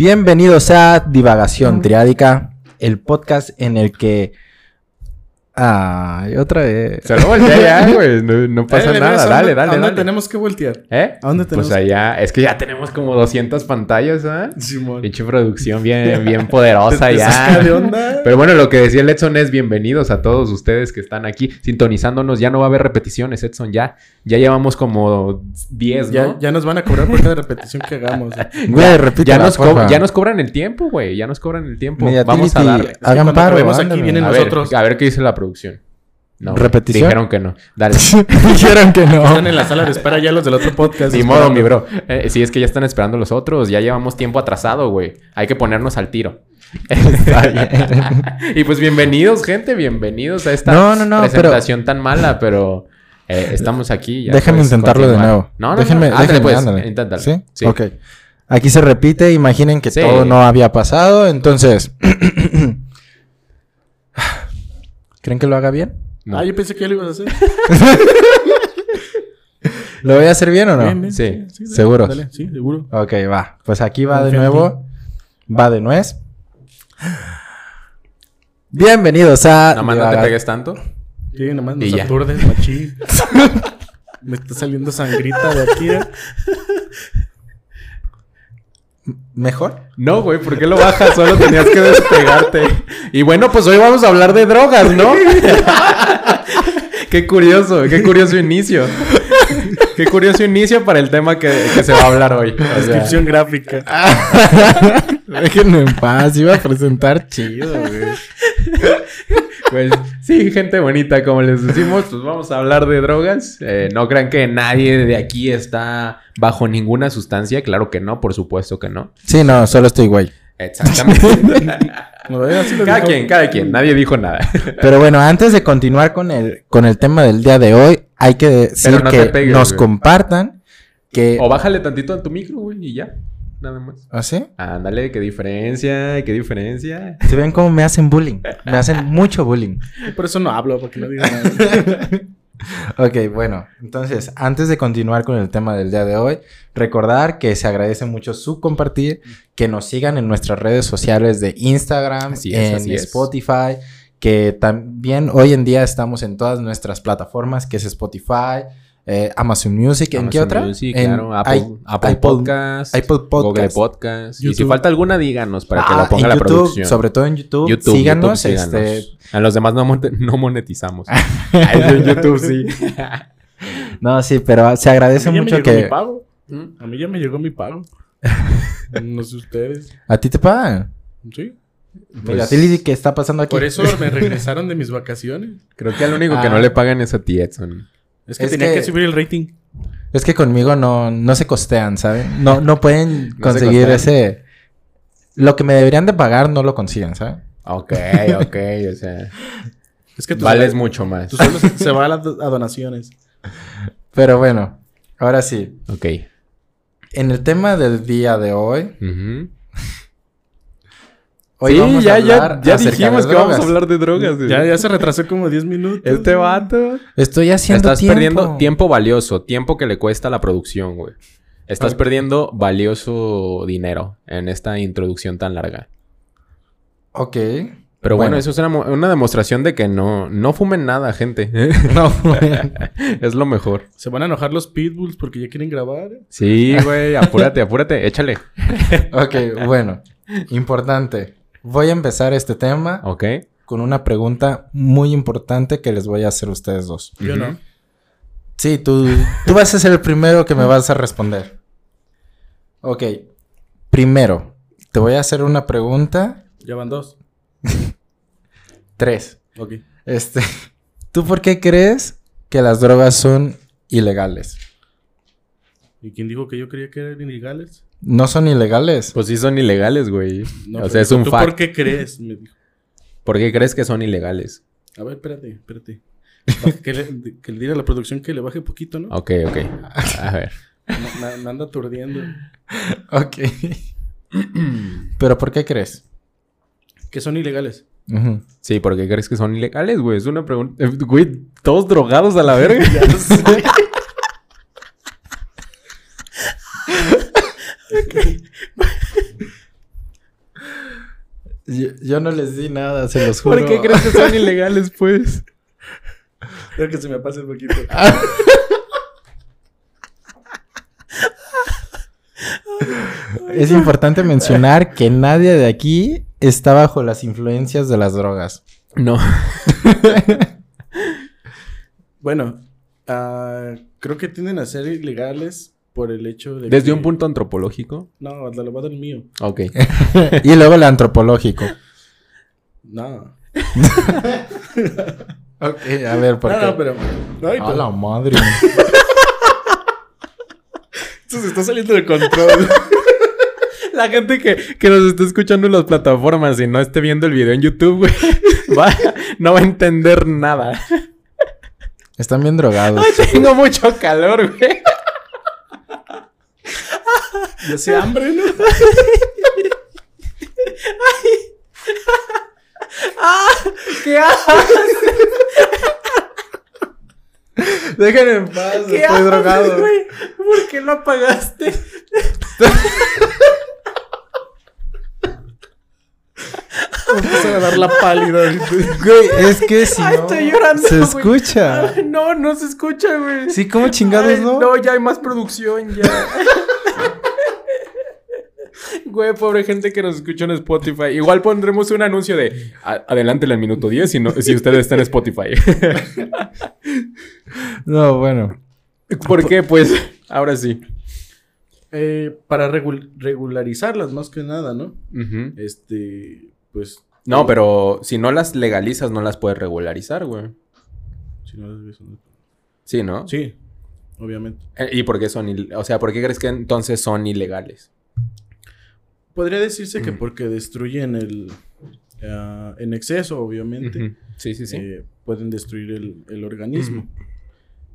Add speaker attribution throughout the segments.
Speaker 1: Bienvenidos a Divagación Triádica, el podcast en el que. Ay, otra vez.
Speaker 2: Se lo voltea ya, güey. No, no pasa
Speaker 3: Eh,
Speaker 2: nada.
Speaker 3: ¿a
Speaker 2: Dale, dale,
Speaker 3: ¿A dónde
Speaker 2: dale.
Speaker 3: tenemos que voltear?
Speaker 2: ¿Eh?
Speaker 3: ¿A dónde tenemos
Speaker 2: Pues allá. Es que ya tenemos como 200 pantallas, ¿ah?
Speaker 3: Simón.
Speaker 2: Pinche producción bien, bien poderosa
Speaker 3: ¿Te- te saca
Speaker 2: ya.
Speaker 3: de onda?
Speaker 2: Pero bueno, lo que decía el Edson es bienvenidos a todos ustedes que están aquí sintonizándonos. Ya no va a haber repeticiones, Edson. Ya, ya llevamos como 10,
Speaker 3: Ya,
Speaker 2: ¿no?
Speaker 3: ya nos van a cobrar por cada repetición que hagamos.
Speaker 1: Güey,
Speaker 2: Ya nos, co-
Speaker 1: porfa.
Speaker 2: ya nos cobran el tiempo, güey. Ya nos cobran el tiempo. Vamos a darle.
Speaker 1: Hagan paro,
Speaker 3: aquí vienen
Speaker 2: A
Speaker 3: nosotros.
Speaker 2: ver, a ver qué dice la producción. No,
Speaker 1: ¿Repetición?
Speaker 2: Dijeron que no. Dale.
Speaker 1: Dijeron que no.
Speaker 3: Están en la sala de espera ya los del otro podcast.
Speaker 2: Ni modo, mi bro. Eh, sí, es que ya están esperando los otros. Ya llevamos tiempo atrasado, güey. Hay que ponernos al tiro.
Speaker 1: Está bien.
Speaker 2: y pues bienvenidos, gente. Bienvenidos a esta
Speaker 1: No, no, no,
Speaker 2: presentación tan mala, pero eh, estamos aquí. ya
Speaker 1: Déjame
Speaker 2: puedes
Speaker 1: intentarlo de nuevo.
Speaker 2: No, no,
Speaker 1: déjenme,
Speaker 2: no. Ándale,
Speaker 1: déjenme,
Speaker 2: pues.
Speaker 1: ándale.
Speaker 2: Inténtalo.
Speaker 1: ¿Sí?
Speaker 2: Sí.
Speaker 1: Ok. Aquí se repite, imaginen que
Speaker 2: Sí.
Speaker 1: todo no había pasado, entonces. ¿Creen que lo haga bien?
Speaker 2: No.
Speaker 3: Ah, yo pensé que ya lo ibas a hacer.
Speaker 1: ¿Lo voy a hacer bien o no?
Speaker 3: Bien, bien,
Speaker 2: Sí.
Speaker 3: Dale, sí, seguro.
Speaker 1: Ok, va. Pues aquí va de
Speaker 3: Confía
Speaker 1: nuevo. Va de nuez. Bienvenidos a.
Speaker 2: Nada más no te pegues tanto.
Speaker 3: Sí, nomás
Speaker 2: Y
Speaker 3: nos
Speaker 2: ya.
Speaker 3: aturdes, machín. Me está saliendo sangrita de aquí. ¿eh?
Speaker 1: ¿Mejor?
Speaker 2: No, güey, ¿por qué lo bajas? Solo tenías que despegarte. Y bueno, pues hoy vamos a hablar de drogas, ¿no? qué curioso, qué curioso inicio. Qué curioso inicio para el tema que, que se va a hablar hoy. O sea,
Speaker 3: Descripción gráfica.
Speaker 1: Déjenme en paz. Iba a presentar chido, güey.
Speaker 2: pues sí, gente bonita, como les decimos, pues vamos a hablar de drogas. Eh, no crean que nadie de aquí está bajo ninguna sustancia. Claro que no, por supuesto que no.
Speaker 1: Sí, no, solo estoy güey.
Speaker 2: Exactamente.
Speaker 3: No,
Speaker 2: cada quien, cada quien. Nadie dijo nada.
Speaker 1: Pero bueno, antes de continuar con el, con el tema del día de hoy, hay que decir
Speaker 2: no
Speaker 1: que
Speaker 2: pegues,
Speaker 1: nos
Speaker 2: güey.
Speaker 1: compartan que...
Speaker 2: O bájale tantito a tu micro, güey, y ya. Nada más.
Speaker 1: ¿Ah, sí?
Speaker 2: Ándale, qué diferencia, qué diferencia.
Speaker 1: ¿Se ven cómo me hacen bullying? Me hacen mucho bullying.
Speaker 3: Por eso no hablo, porque no digo nada.
Speaker 1: Ok, bueno, entonces, antes de continuar con el tema del día de hoy, recordar que se agradece mucho su compartir, que nos sigan en nuestras redes sociales de Instagram,
Speaker 2: es,
Speaker 1: en
Speaker 2: es.
Speaker 1: Spotify, que también hoy en día estamos en todas nuestras plataformas, que es Spotify, eh, Amazon Music, ¿en qué
Speaker 2: Amazon
Speaker 1: otra?
Speaker 2: Music,
Speaker 1: en
Speaker 2: claro, Apple,
Speaker 1: i-
Speaker 2: Apple, Podcast,
Speaker 1: Apple Podcast.
Speaker 2: Google Podcast. Y si falta alguna, díganos para que
Speaker 1: Ah,
Speaker 2: lo ponga
Speaker 1: en
Speaker 2: la producción.
Speaker 1: sobre todo en YouTube,
Speaker 2: YouTube,
Speaker 1: síganos,
Speaker 2: YouTube,
Speaker 1: este.
Speaker 2: A los demás no, mon- no monetizamos. En YouTube sí.
Speaker 1: no, sí, pero se agradece
Speaker 3: A mí ya me
Speaker 1: mucho
Speaker 3: mi
Speaker 1: que
Speaker 3: pago.
Speaker 2: ¿Mm?
Speaker 3: A mí ya me llegó mi pago. no sé ustedes.
Speaker 1: a ti te pagan.
Speaker 3: Sí.
Speaker 1: Mira,
Speaker 2: Pues-
Speaker 1: ¿qué está pasando aquí?
Speaker 3: Por eso me regresaron de mis vacaciones.
Speaker 2: Creo que al único que
Speaker 1: Ah.
Speaker 2: no le pagan es a ti, Edson.
Speaker 3: Es que
Speaker 1: Es
Speaker 3: tenía
Speaker 1: que-
Speaker 3: que... subir el rating.
Speaker 1: Es que conmigo no, no se costean, ¿saben? No, no pueden
Speaker 2: se
Speaker 1: conseguir ese... Lo que me deberían de pagar no lo consiguen, ¿saben?
Speaker 2: Ok, ok, o sea.
Speaker 3: Es que tú
Speaker 2: Vales mucho más.
Speaker 3: Tu sueldo se- se va a, las do- a donaciones.
Speaker 1: Pero bueno, ahora sí.
Speaker 2: Ok.
Speaker 1: En el tema del día de hoy...
Speaker 2: Ujú.
Speaker 1: Hoy
Speaker 2: sí,
Speaker 1: vamos
Speaker 2: ya,
Speaker 1: a
Speaker 2: ya, ya dijimos que vamos a hablar de drogas. güey.
Speaker 3: Ya, ya se retrasó como 10 minutos.
Speaker 2: Este vato.
Speaker 1: Estoy haciendo
Speaker 2: Estás
Speaker 1: tiempo.
Speaker 2: perdiendo tiempo valioso, tiempo que le cuesta la producción, güey. Estás perdiendo valioso dinero en esta introducción tan larga.
Speaker 1: Ok.
Speaker 2: Pero bueno,
Speaker 1: Bueno.
Speaker 2: eso es una, mo- una demostración de que no, no fumen nada, gente.
Speaker 1: No,
Speaker 2: es lo mejor.
Speaker 3: Se van a enojar los pitbulls porque ya quieren grabar.
Speaker 2: Sí, güey, apúrate, apúrate, échale.
Speaker 1: ok, bueno. Importante. Voy a empezar este tema
Speaker 2: ¿Ok?
Speaker 1: con una pregunta muy importante que les voy a hacer a ustedes dos.
Speaker 3: Yo no.
Speaker 1: Sí, tú, tú vas a ser el primero que me vas a responder. Ok. Primero, te voy a hacer una pregunta.
Speaker 3: Ya van dos.
Speaker 1: Tres.
Speaker 3: Ok.
Speaker 1: Este, ¿tú por qué crees que las drogas son ilegales?
Speaker 3: ¿Y quién dijo que yo creía que eran ilegales?
Speaker 1: No son ilegales.
Speaker 2: Pues sí son ilegales, güey.
Speaker 3: No,
Speaker 2: o sea, es un
Speaker 3: ¿Tú
Speaker 2: fact.
Speaker 3: por qué crees? Me dijo.
Speaker 2: ¿Por qué crees que son ilegales?
Speaker 3: A ver, espérate, espérate. Que, le, que le diga a la producción que le baje poquito, ¿no?
Speaker 2: Ok, ok. A ver.
Speaker 3: Me, me- me anda aturdiendo.
Speaker 1: Ok. ¿Pero por qué crees?
Speaker 3: Que son ilegales.
Speaker 2: Sí, ¿por qué crees que son ilegales, güey? Es una pregunta. Eh, Güey, todos drogados a la verga.
Speaker 1: Yo, yo no les di nada, se los juro.
Speaker 2: ¿Por qué crees que son ilegales, pues?
Speaker 3: Creo que se me pase un poquito.
Speaker 1: Es importante mencionar que nadie de aquí está bajo las influencias de las drogas.
Speaker 2: No.
Speaker 3: Bueno, ah, creo que tienden a ser ilegales por el hecho de
Speaker 2: Desde
Speaker 3: que-
Speaker 2: un punto antropológico.
Speaker 3: No, te lo voy a dar el mío.
Speaker 2: Ok.
Speaker 1: y luego el antropológico.
Speaker 3: No.
Speaker 1: Ok, a ver, ¿por
Speaker 3: no,
Speaker 1: qué?
Speaker 3: no, pero... Ay,
Speaker 1: A
Speaker 3: pero-
Speaker 1: la madre.
Speaker 3: Esto se está saliendo de control.
Speaker 2: La gente que, que nos está escuchando en las plataformas y no esté viendo el video en YouTube, güey, va- no va a entender nada.
Speaker 1: Están bien drogados.
Speaker 2: Ay, tengo mucho calor, güey.
Speaker 3: Ya hace hambre, ¿no?
Speaker 2: ¿Qué haces?
Speaker 1: Déjenme en paz,
Speaker 2: ¿Qué
Speaker 1: estoy
Speaker 2: haces,
Speaker 1: drogado.
Speaker 2: güey? ¿Por qué lo apagaste?
Speaker 3: Vamos a dar la pálida.
Speaker 1: Güey, es que si
Speaker 2: Ay,
Speaker 1: no,
Speaker 2: estoy llorando,
Speaker 1: se
Speaker 2: güey.
Speaker 1: escucha.
Speaker 2: Ay, no, no se escucha, güey.
Speaker 1: Sí, ¿cómo chingados
Speaker 2: Ay,
Speaker 1: no?
Speaker 2: No, ya hay más producción, ya. Güey, pobre gente que nos escucha en Spotify. Igual pondremos un anuncio de "A- adelántele al minuto 10 si, no, si ustedes están en Spotify.
Speaker 1: No, bueno.
Speaker 2: ¿Por qué? Pues ahora sí.
Speaker 3: Eh, para regul- regularizarlas más que nada, ¿no? Este, pues...
Speaker 2: No, pero si no las legalizas, no las puedes regularizar, güey.
Speaker 3: Si no las ves, no-
Speaker 2: Sí, ¿no?
Speaker 3: Sí, obviamente.
Speaker 2: Eh, ¿Y por qué son, o sea, por qué crees que entonces son ilegales?
Speaker 3: Podría decirse que
Speaker 2: Mm.
Speaker 3: porque destruyen el... ah, en exceso, obviamente.
Speaker 2: Sí, sí, sí.
Speaker 3: eh, pueden destruir el, el organismo.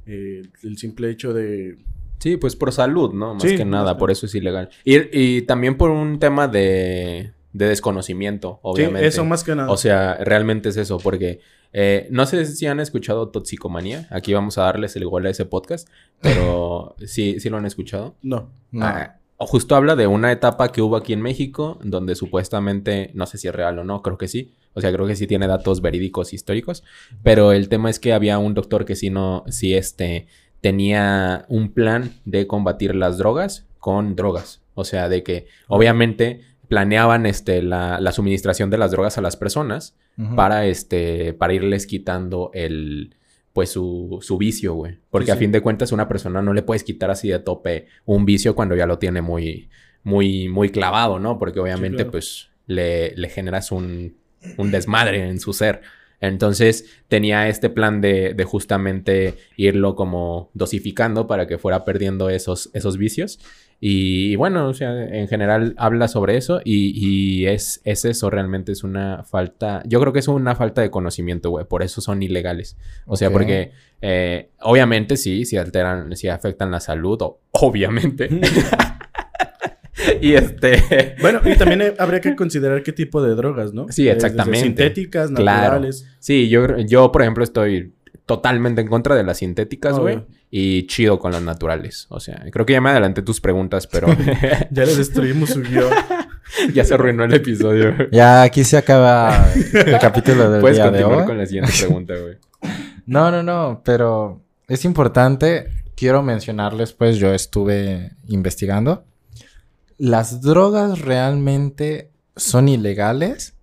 Speaker 3: Eh, el simple hecho de...
Speaker 2: Sí, pues por salud, ¿no? Más
Speaker 3: Sí,
Speaker 2: que nada, por eso es ilegal. Y, y también por un tema de, de desconocimiento, obviamente.
Speaker 3: Sí, eso más que nada.
Speaker 2: O sea, realmente es eso, porque eh, no sé si han escuchado Toxicomanía. Aquí vamos a darles el gol a ese podcast, pero sí, sí lo han escuchado.
Speaker 3: no.
Speaker 1: No.
Speaker 2: Ah, justo habla de una etapa que hubo aquí en México, donde supuestamente, no sé si es real o no, creo que sí. O sea, creo que sí tiene datos verídicos históricos. Pero el tema es que había un doctor que sí no, sí este, tenía un plan de combatir las drogas con drogas. O sea, de que obviamente planeaban este, la, la suministración de las drogas a las personas para este para irles quitando el pues su, su vicio, güey. Porque
Speaker 3: Sí,
Speaker 2: a
Speaker 3: sí.
Speaker 2: fin de cuentas una persona no le puedes quitar así de tope un vicio cuando ya lo tiene muy muy muy clavado, ¿no? Porque obviamente
Speaker 3: claro.
Speaker 2: pues le, le generas un, un desmadre en su ser. Entonces tenía este plan de, de justamente irlo como dosificando para que fuera perdiendo esos, esos vicios. Y, y bueno, o sea, en general habla sobre eso y, y es, es eso, realmente es una falta, yo creo que es una falta de conocimiento, güey, por eso son ilegales. O sea, porque eh, obviamente sí, si alteran, si afectan la salud, o- obviamente. y este...
Speaker 3: Bueno, y también habría que considerar qué tipo de drogas, ¿no?
Speaker 2: Sí,
Speaker 3: desde
Speaker 2: exactamente.
Speaker 3: sintéticas,
Speaker 2: Claro.
Speaker 3: naturales.
Speaker 2: Sí, yo, yo, por ejemplo, estoy totalmente en contra de las sintéticas, güey. Y chido con las naturales. O sea, creo que ya me adelanté tus preguntas, pero
Speaker 3: Ya le destruimos su guion.
Speaker 2: ya se arruinó el episodio.
Speaker 1: Ya aquí se acaba el capítulo del
Speaker 2: Puedes
Speaker 1: día de
Speaker 2: continuar
Speaker 1: hoy.
Speaker 2: con la siguiente pregunta, güey.
Speaker 1: No, no, no, pero es importante. Quiero mencionarles, pues yo estuve investigando. Las drogas realmente son ilegales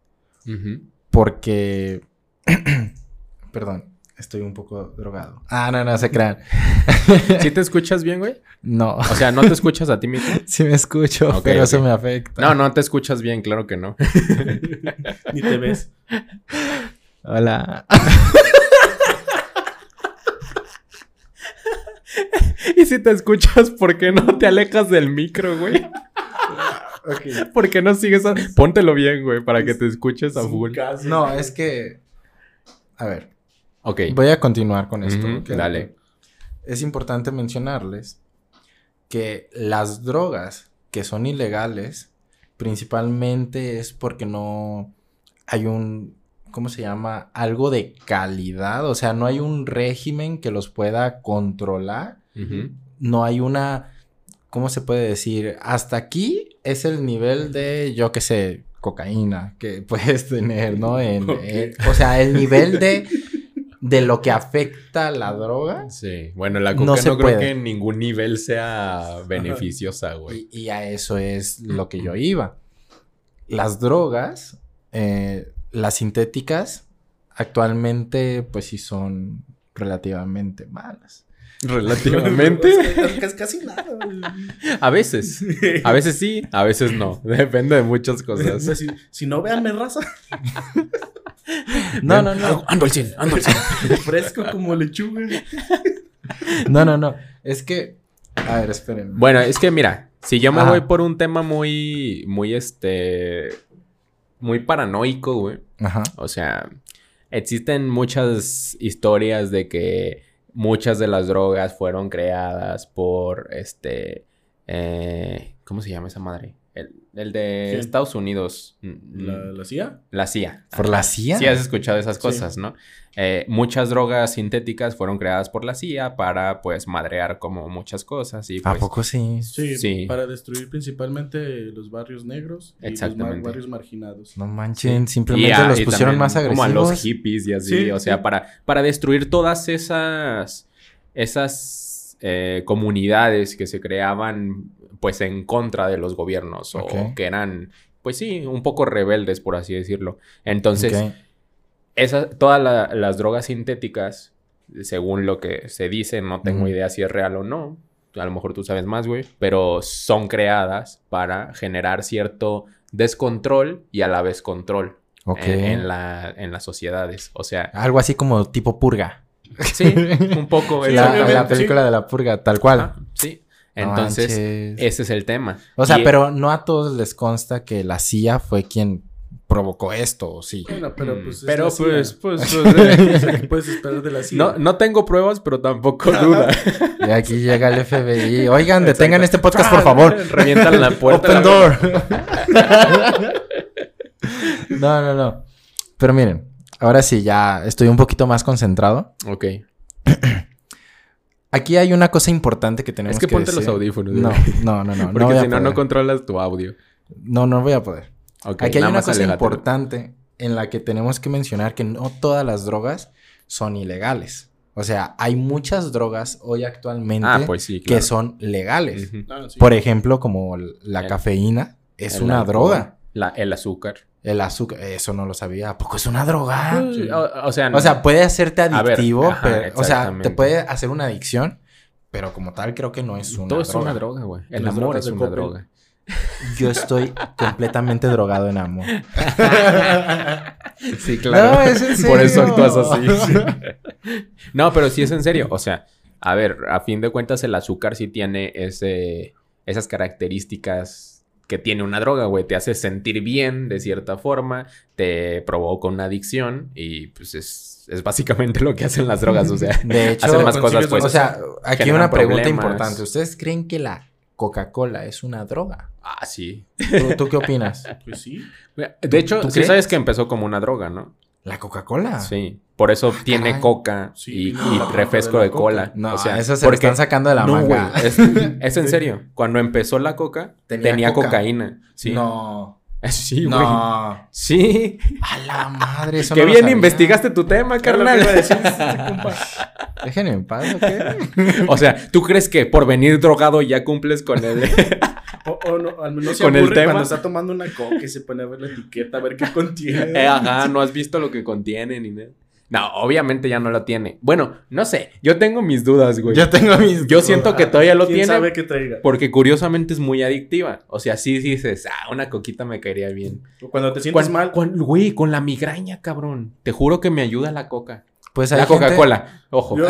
Speaker 1: porque... Perdón, estoy un poco drogado. Ah, no, no, se crean.
Speaker 2: ¿Sí te escuchas bien, güey?
Speaker 1: No,
Speaker 2: O sea, ¿no te escuchas a ti mismo?
Speaker 1: sí me escucho,
Speaker 2: Ok,
Speaker 1: pero eso me afecta.
Speaker 2: No, no te escuchas bien, claro que no.
Speaker 3: Ni te ves.
Speaker 1: Hola.
Speaker 2: Y si te escuchas, ¿por qué no te alejas del micro, güey? ¿Por qué no sigues a... Póntelo bien, güey, para que te escuches a full.
Speaker 1: No, es que... A ver,
Speaker 2: Ok.
Speaker 1: voy a continuar con esto.
Speaker 2: Dale.
Speaker 1: Es importante mencionarles que las drogas que son ilegales principalmente es porque no hay un, ¿cómo se llama? Algo de calidad, o sea, no hay un régimen que los pueda controlar, no hay una, ¿cómo se puede decir? Hasta aquí es el nivel de, yo qué sé, cocaína que puedes tener, ¿no? En, en- o sea, el nivel de, de lo que afecta la droga.
Speaker 2: Sí. Bueno, la coca no,
Speaker 1: se
Speaker 2: creo
Speaker 1: puede.
Speaker 2: que en ningún nivel sea beneficiosa, güey.
Speaker 1: Y, y a eso es lo que yo iba. Las drogas, eh, las sintéticas, actualmente, pues sí son relativamente malas.
Speaker 2: Relativamente.
Speaker 3: Casi, casi nada. güey.
Speaker 2: a veces. A veces sí, a veces no. Depende de muchas cosas.
Speaker 3: si, si no veanme raza,
Speaker 1: No, no, no.
Speaker 2: Ando al 100, ando al 100.
Speaker 3: fresco como lechuga.
Speaker 1: No, no, no. Es que. A ver, espérenme.
Speaker 2: Bueno, es que mira, si yo me
Speaker 1: Ajá.
Speaker 2: voy por un tema muy, muy este, muy paranoico, güey.
Speaker 1: Ajá.
Speaker 2: O sea, existen muchas historias de que muchas de las drogas fueron creadas por este, eh, ¿cómo se llama esa madre? El, el de
Speaker 3: ¿Quién?
Speaker 2: Estados Unidos, mm,
Speaker 3: ¿La, la CIA?
Speaker 2: la CIA.
Speaker 1: ¿Por la CIA?
Speaker 2: Sí, has escuchado esas
Speaker 3: Sí.
Speaker 2: cosas, ¿no? Eh, muchas drogas sintéticas fueron creadas por la CIA para, pues, madrear como muchas cosas y
Speaker 1: ¿A
Speaker 2: pues...
Speaker 1: poco sí?
Speaker 3: Sí,
Speaker 2: Sí.
Speaker 3: para destruir principalmente los barrios negros y los
Speaker 2: Exactamente.
Speaker 3: mar- barrios marginados.
Speaker 1: No manchen,
Speaker 2: Sí.
Speaker 1: simplemente
Speaker 2: a-
Speaker 1: los pusieron más agresivos.
Speaker 2: Como a los hippies y así.
Speaker 3: Sí,
Speaker 2: o sea,
Speaker 3: sí.
Speaker 2: para, para destruir todas esas. Esas eh, comunidades que se creaban, pues, en contra de los gobiernos. O que eran, pues sí, un poco rebeldes, por así decirlo. Entonces,
Speaker 1: Ok.
Speaker 2: esa- todas la- las drogas sintéticas, según lo que se dice, no tengo idea si es real o no. A lo mejor tú sabes más, güey. Pero son creadas para generar cierto descontrol y a la vez control en, en la, en las sociedades. O sea,
Speaker 1: Algo así como tipo purga.
Speaker 2: sí, un poco.
Speaker 3: Sí,
Speaker 1: la, película de la purga, tal cual.
Speaker 2: Ajá,
Speaker 1: No
Speaker 2: Entonces,
Speaker 1: manches.
Speaker 2: ese es el tema.
Speaker 1: O sea,
Speaker 2: Y-
Speaker 1: pero no a todos les consta que la CIA fue quien provocó esto, ¿o sí?
Speaker 3: Bueno, pero
Speaker 2: Mm,
Speaker 3: pues. es
Speaker 2: pero pues, pues, pues, eh,
Speaker 3: O sea, ¿qué puedes esperar de la CIA?
Speaker 2: no, no tengo pruebas, pero tampoco duda.
Speaker 1: Y aquí llega el FBI. Oigan, detengan este podcast, por favor.
Speaker 2: Revientan la puerta.
Speaker 1: Open door. no, no, no. Pero miren, ahora sí, ya estoy un poquito más concentrado.
Speaker 2: Ok.
Speaker 1: Aquí hay una cosa importante que tenemos
Speaker 2: Es que
Speaker 1: que
Speaker 2: ponte los audífonos.
Speaker 1: No, no, no, no.
Speaker 2: Porque
Speaker 1: no
Speaker 2: si no, no controlas tu audio.
Speaker 1: No, no voy a poder. Aquí hay una cosa importante en la que tenemos que mencionar que no todas las drogas son ilegales. O sea, hay muchas drogas hoy actualmente
Speaker 2: Ah, pues sí,
Speaker 1: que son legales.
Speaker 3: Ah, sí.
Speaker 1: Por ejemplo, como la
Speaker 2: El-
Speaker 1: cafeína es una
Speaker 2: alcohol,
Speaker 1: droga.
Speaker 2: La, el azúcar.
Speaker 1: El azúcar, eso no lo sabía. ¿A poco es una droga?
Speaker 3: Sí.
Speaker 2: O, o sea,
Speaker 1: O sea, puede hacerte
Speaker 2: ver,
Speaker 1: adictivo,
Speaker 2: ajá,
Speaker 1: pero, o sea, te puede hacer una adicción, pero como tal creo que no es una
Speaker 2: todo es
Speaker 1: droga.
Speaker 2: una droga, güey. El
Speaker 3: Las
Speaker 2: amor es una droga.
Speaker 1: Yo estoy completamente drogado en amor.
Speaker 2: Sí,
Speaker 1: No, es en
Speaker 2: Por eso
Speaker 1: serio.
Speaker 2: actúas así. no, pero sí es en serio. O sea, a ver, a fin de cuentas el azúcar sí tiene ese, esas características que tiene una droga, güey. Te hace sentir bien de cierta forma, te provoca una adicción y pues es, es básicamente lo que hacen las drogas. O sea,
Speaker 1: De hecho,
Speaker 2: hacen más cosas, pues.
Speaker 1: o sea, aquí una pregunta
Speaker 2: problemas.
Speaker 1: importante. ¿Ustedes creen que la Coca-Cola es una droga?
Speaker 2: ah, sí.
Speaker 1: ¿Tú, tú qué opinas?
Speaker 3: Pues sí.
Speaker 2: De hecho,
Speaker 1: ¿Tú
Speaker 2: sí
Speaker 1: crees?
Speaker 2: sabes que empezó como una droga, ¿no?
Speaker 1: ¿La Coca-Cola?
Speaker 2: Sí. Por eso tiene
Speaker 1: caray.
Speaker 2: coca
Speaker 3: Sí,
Speaker 2: y, refresco
Speaker 3: de
Speaker 2: de,
Speaker 3: la coca.
Speaker 2: cola.
Speaker 1: No,
Speaker 2: o sea,
Speaker 1: eso se
Speaker 2: porque-
Speaker 1: están sacando de la
Speaker 2: no,
Speaker 1: manga.
Speaker 2: es, es en serio. Cuando empezó la coca,
Speaker 1: Tenía
Speaker 2: tenía,
Speaker 1: coca.
Speaker 2: cocaína. Sí.
Speaker 1: No.
Speaker 2: Sí, güey.
Speaker 1: No.
Speaker 2: Sí.
Speaker 1: A la madre, eso
Speaker 2: Qué
Speaker 1: no lo
Speaker 2: bien
Speaker 1: sabía.
Speaker 2: investigaste tu tema,
Speaker 3: lo que
Speaker 2: carnal.
Speaker 3: iba a decir compa.
Speaker 1: Déjenme en paz, ¿ok?
Speaker 2: o sea, ¿tú crees que por venir drogado ya cumples con el...
Speaker 3: O, o no, al menos se
Speaker 2: Con el tema.
Speaker 3: cuando está tomando una coca y se pone a ver la etiqueta, a ver qué contiene.
Speaker 2: Eh, ajá, no has visto lo que contiene ni nada. No, obviamente ya no lo tiene. Bueno, no sé. Yo tengo mis dudas, güey.
Speaker 1: Yo tengo mis...
Speaker 2: Yo siento que todavía lo
Speaker 3: ¿Quién
Speaker 2: tiene.
Speaker 3: sabe qué traiga?
Speaker 2: Porque curiosamente es muy adictiva. O sea, sí dices, ah, una coquita me caería bien.
Speaker 3: O Cuando te sientes
Speaker 2: Cuan-
Speaker 3: mal.
Speaker 2: cuan- Güey, con la migraña, cabrón. Te juro que me ayuda la coca.
Speaker 1: Pues hay
Speaker 2: La
Speaker 1: gente-
Speaker 2: Coca-Cola. Ojo.
Speaker 3: Yo-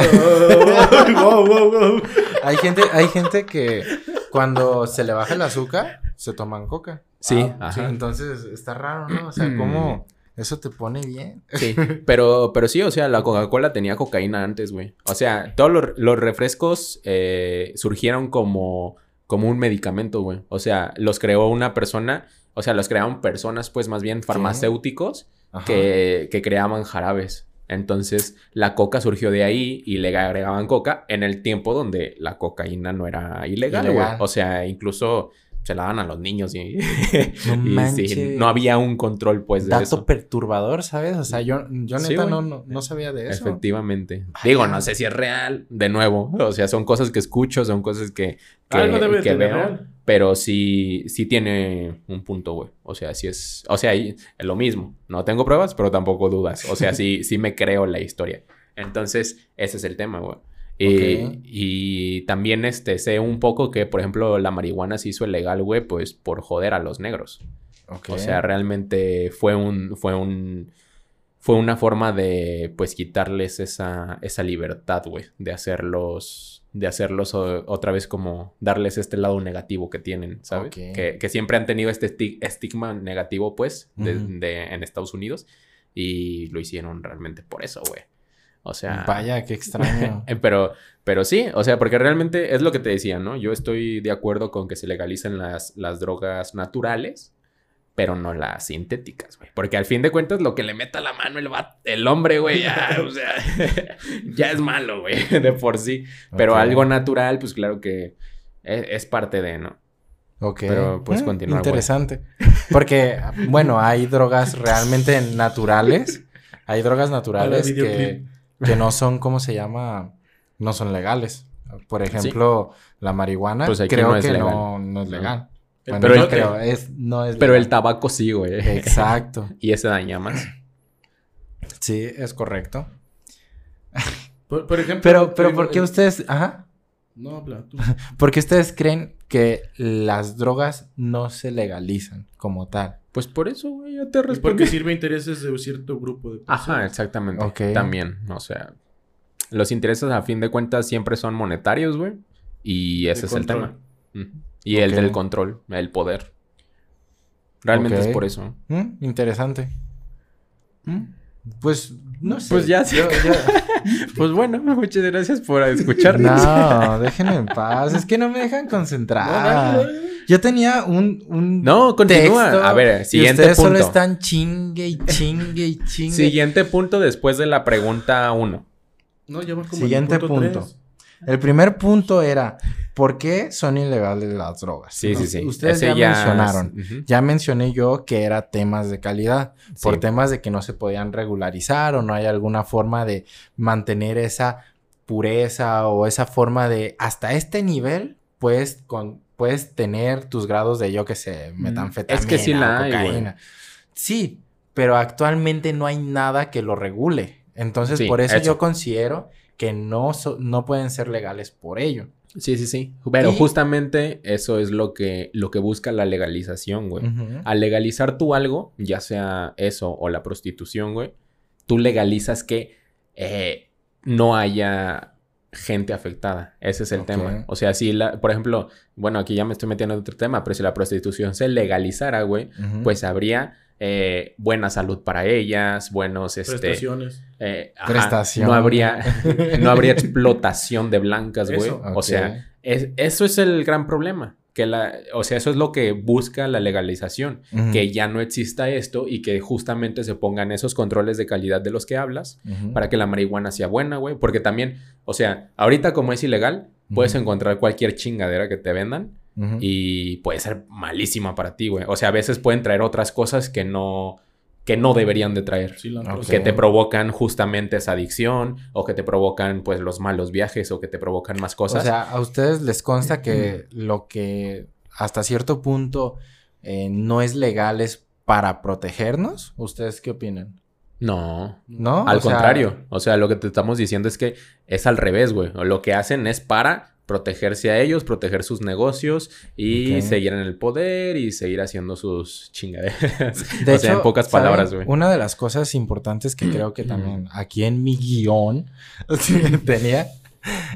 Speaker 3: wow, wow, wow.
Speaker 1: Hay gente, hay gente que cuando se le baja el azúcar, se toman coca.
Speaker 2: Sí,
Speaker 3: Ah,
Speaker 2: ajá.
Speaker 1: Entonces está raro, ¿no? O sea,
Speaker 2: Mm.
Speaker 1: ¿cómo eso te pone bien?
Speaker 2: Sí, pero, pero sí, o sea, la Coca-Cola tenía cocaína antes, güey. O sea, todos los, los refrescos eh, surgieron como, como un medicamento, güey. O sea, los creó una persona, o sea, los crearon personas, pues más bien farmacéuticos que, que creaban jarabes. Entonces, la coca surgió de ahí y le agregaban coca en el tiempo donde la cocaína no era ilegal, güey.
Speaker 1: Ilegal.
Speaker 2: O sea, incluso se la daban a los niños y,
Speaker 1: No
Speaker 2: y sí, no había un control pues de
Speaker 1: Dato
Speaker 2: eso.
Speaker 1: perturbador, ¿sabes? O sea, yo, yo neta no, no, no sabía de eso.
Speaker 2: Efectivamente. Digo, no sé si es real, de nuevo. O sea, son cosas que escucho, son cosas que, que,
Speaker 3: debe
Speaker 2: que veo.
Speaker 3: real.
Speaker 2: Pero sí, sí tiene un punto, güey. O sea, sí es. O sea, y- es lo mismo. No tengo pruebas, pero tampoco dudas. O sea, sí, sí me creo la historia. Entonces, ese es el tema, güey. Y,
Speaker 1: Ok.
Speaker 2: y también este, sé un poco que, por ejemplo, la marihuana se hizo ilegal, güey, pues por joder a los negros.
Speaker 1: Ok.
Speaker 2: O sea, realmente fue un, fue un, fue una forma de, pues, quitarles esa, esa libertad, güey, de hacerlos, de hacerlos o- otra vez como darles este lado negativo que tienen, ¿sabes?
Speaker 1: Ok.
Speaker 2: Que, que siempre han tenido este esti- estigma negativo, pues, de,
Speaker 1: Ujú.
Speaker 2: de- en Estados Unidos y lo hicieron realmente por eso, güey. O sea,
Speaker 1: Vaya, qué extraño.
Speaker 2: eh, Pero, pero sí, o sea, porque realmente es lo que te decía, ¿no? Yo estoy de acuerdo con que se legalicen las, las drogas naturales, pero no las sintéticas, güey. Porque al fin de cuentas, lo que le meta la mano el, va- el hombre, güey, ya, o sea, ya es malo, güey, de por sí. Pero algo natural, pues claro que es, es parte de, ¿no?
Speaker 1: Ok.
Speaker 2: Pero, pues,
Speaker 1: Mm,
Speaker 2: continuar.
Speaker 1: Interesante. Porque, bueno, hay drogas realmente naturales. Hay drogas naturales que. Que no son, ¿cómo se llama? No son legales. Por ejemplo, la marihuana
Speaker 2: Pues
Speaker 1: creo
Speaker 2: no es
Speaker 1: que
Speaker 2: legal.
Speaker 1: no, no es legal. Bueno,
Speaker 2: pero
Speaker 1: no
Speaker 2: el-
Speaker 1: creo, es, no es
Speaker 2: Pero el tabaco sí, güey.
Speaker 1: Exacto.
Speaker 2: y ese daña más.
Speaker 1: Sí, es correcto.
Speaker 3: Por, por ejemplo.
Speaker 1: Pero, pero, ¿por qué ustedes, ajá?
Speaker 3: No, habla tú.
Speaker 1: ¿Por qué ustedes creen que las drogas no se legalizan como tal?
Speaker 2: Pues por eso, güey, ya te
Speaker 3: Es
Speaker 2: respondí.
Speaker 3: porque sirve intereses de cierto grupo de personas.
Speaker 2: Ajá, exactamente.
Speaker 1: Ok.
Speaker 2: También, o sea, los intereses a fin de cuentas siempre son monetarios, güey. Y ese es el tema. Y el del control, el poder. Realmente es por eso.
Speaker 1: Mm, Interesante. Mm, Pues, no sé.
Speaker 2: Pues ya sí.
Speaker 1: Yo-
Speaker 2: Pues bueno, muchas gracias por escucharnos.
Speaker 1: No, déjenme en paz. Es que no me dejan concentrar.
Speaker 3: No.
Speaker 1: Yo tenía un, un
Speaker 2: No, continúa. A ver,
Speaker 1: y
Speaker 2: siguiente
Speaker 1: ustedes solo
Speaker 2: punto.
Speaker 1: están chingue y chingue y chingue.
Speaker 2: Siguiente punto después de la pregunta 1.
Speaker 3: No, ya va como en
Speaker 1: Siguiente punto. El primer punto era, ¿por qué son ilegales las drogas?
Speaker 2: Sí, sí, sí.
Speaker 1: Ustedes
Speaker 2: Ese
Speaker 1: ya,
Speaker 2: es-
Speaker 1: mencionaron. Ya mencioné yo que era temas de calidad, por
Speaker 2: Sí.
Speaker 1: temas de que no se podían regularizar o no hay alguna forma de mantener esa pureza o esa forma de hasta este nivel puedes con puedes tener tus grados de yo que sé, metanfetamina,
Speaker 2: Mm, Es que sí la güey.
Speaker 1: cocaína. Sí, pero actualmente no hay nada que lo regule. Entonces,
Speaker 2: Sí,
Speaker 1: por eso,
Speaker 2: eso.
Speaker 1: yo considero que no, so- no pueden ser legales por ello.
Speaker 2: Sí, sí, sí. Pero
Speaker 1: Y-
Speaker 2: justamente eso es lo que, lo que busca la legalización, güey. Al legalizar tú algo, ya sea eso o la prostitución, güey, tú legalizas que eh, no haya gente afectada. Ese es el tema. O sea, si la, por ejemplo, bueno, aquí ya me estoy metiendo en otro tema, pero si la prostitución se legalizara, güey, pues habría eh, buena salud para ellas, buenos, este...
Speaker 3: Prestaciones.
Speaker 2: eh, ajá. No habría, no habría explotación de blancas, güey. O sea, es- eso es el gran problema. Que la, o sea, eso es lo que busca la legalización. Que ya no exista esto y que justamente se pongan esos controles de calidad de los que hablas para que la marihuana sea buena, güey. Porque también, o sea, ahorita como es ilegal, puedes encontrar cualquier chingadera que te vendan y puede ser malísima para ti, güey. O sea, a veces pueden traer otras cosas que no, que no deberían de traer.
Speaker 3: Cilantro.
Speaker 1: Ok.
Speaker 2: Que te provocan justamente esa adicción o que te provocan pues los malos viajes o que te provocan más cosas.
Speaker 1: O sea, a ustedes les consta que lo que hasta cierto punto eh, no es legal es para protegernos. ¿Ustedes qué opinan?
Speaker 2: no,
Speaker 1: ¿No?
Speaker 2: al
Speaker 1: O sea,
Speaker 2: contrario. O sea, lo que te estamos diciendo es que es al revés, güey. Lo que hacen es para protegerse a ellos, proteger sus negocios y seguir en el poder y seguir haciendo sus chingaderas.
Speaker 1: De
Speaker 2: o sea,
Speaker 1: hecho,
Speaker 2: en pocas palabras, güey.
Speaker 1: Una de las cosas importantes que creo que también aquí en mi guion tenía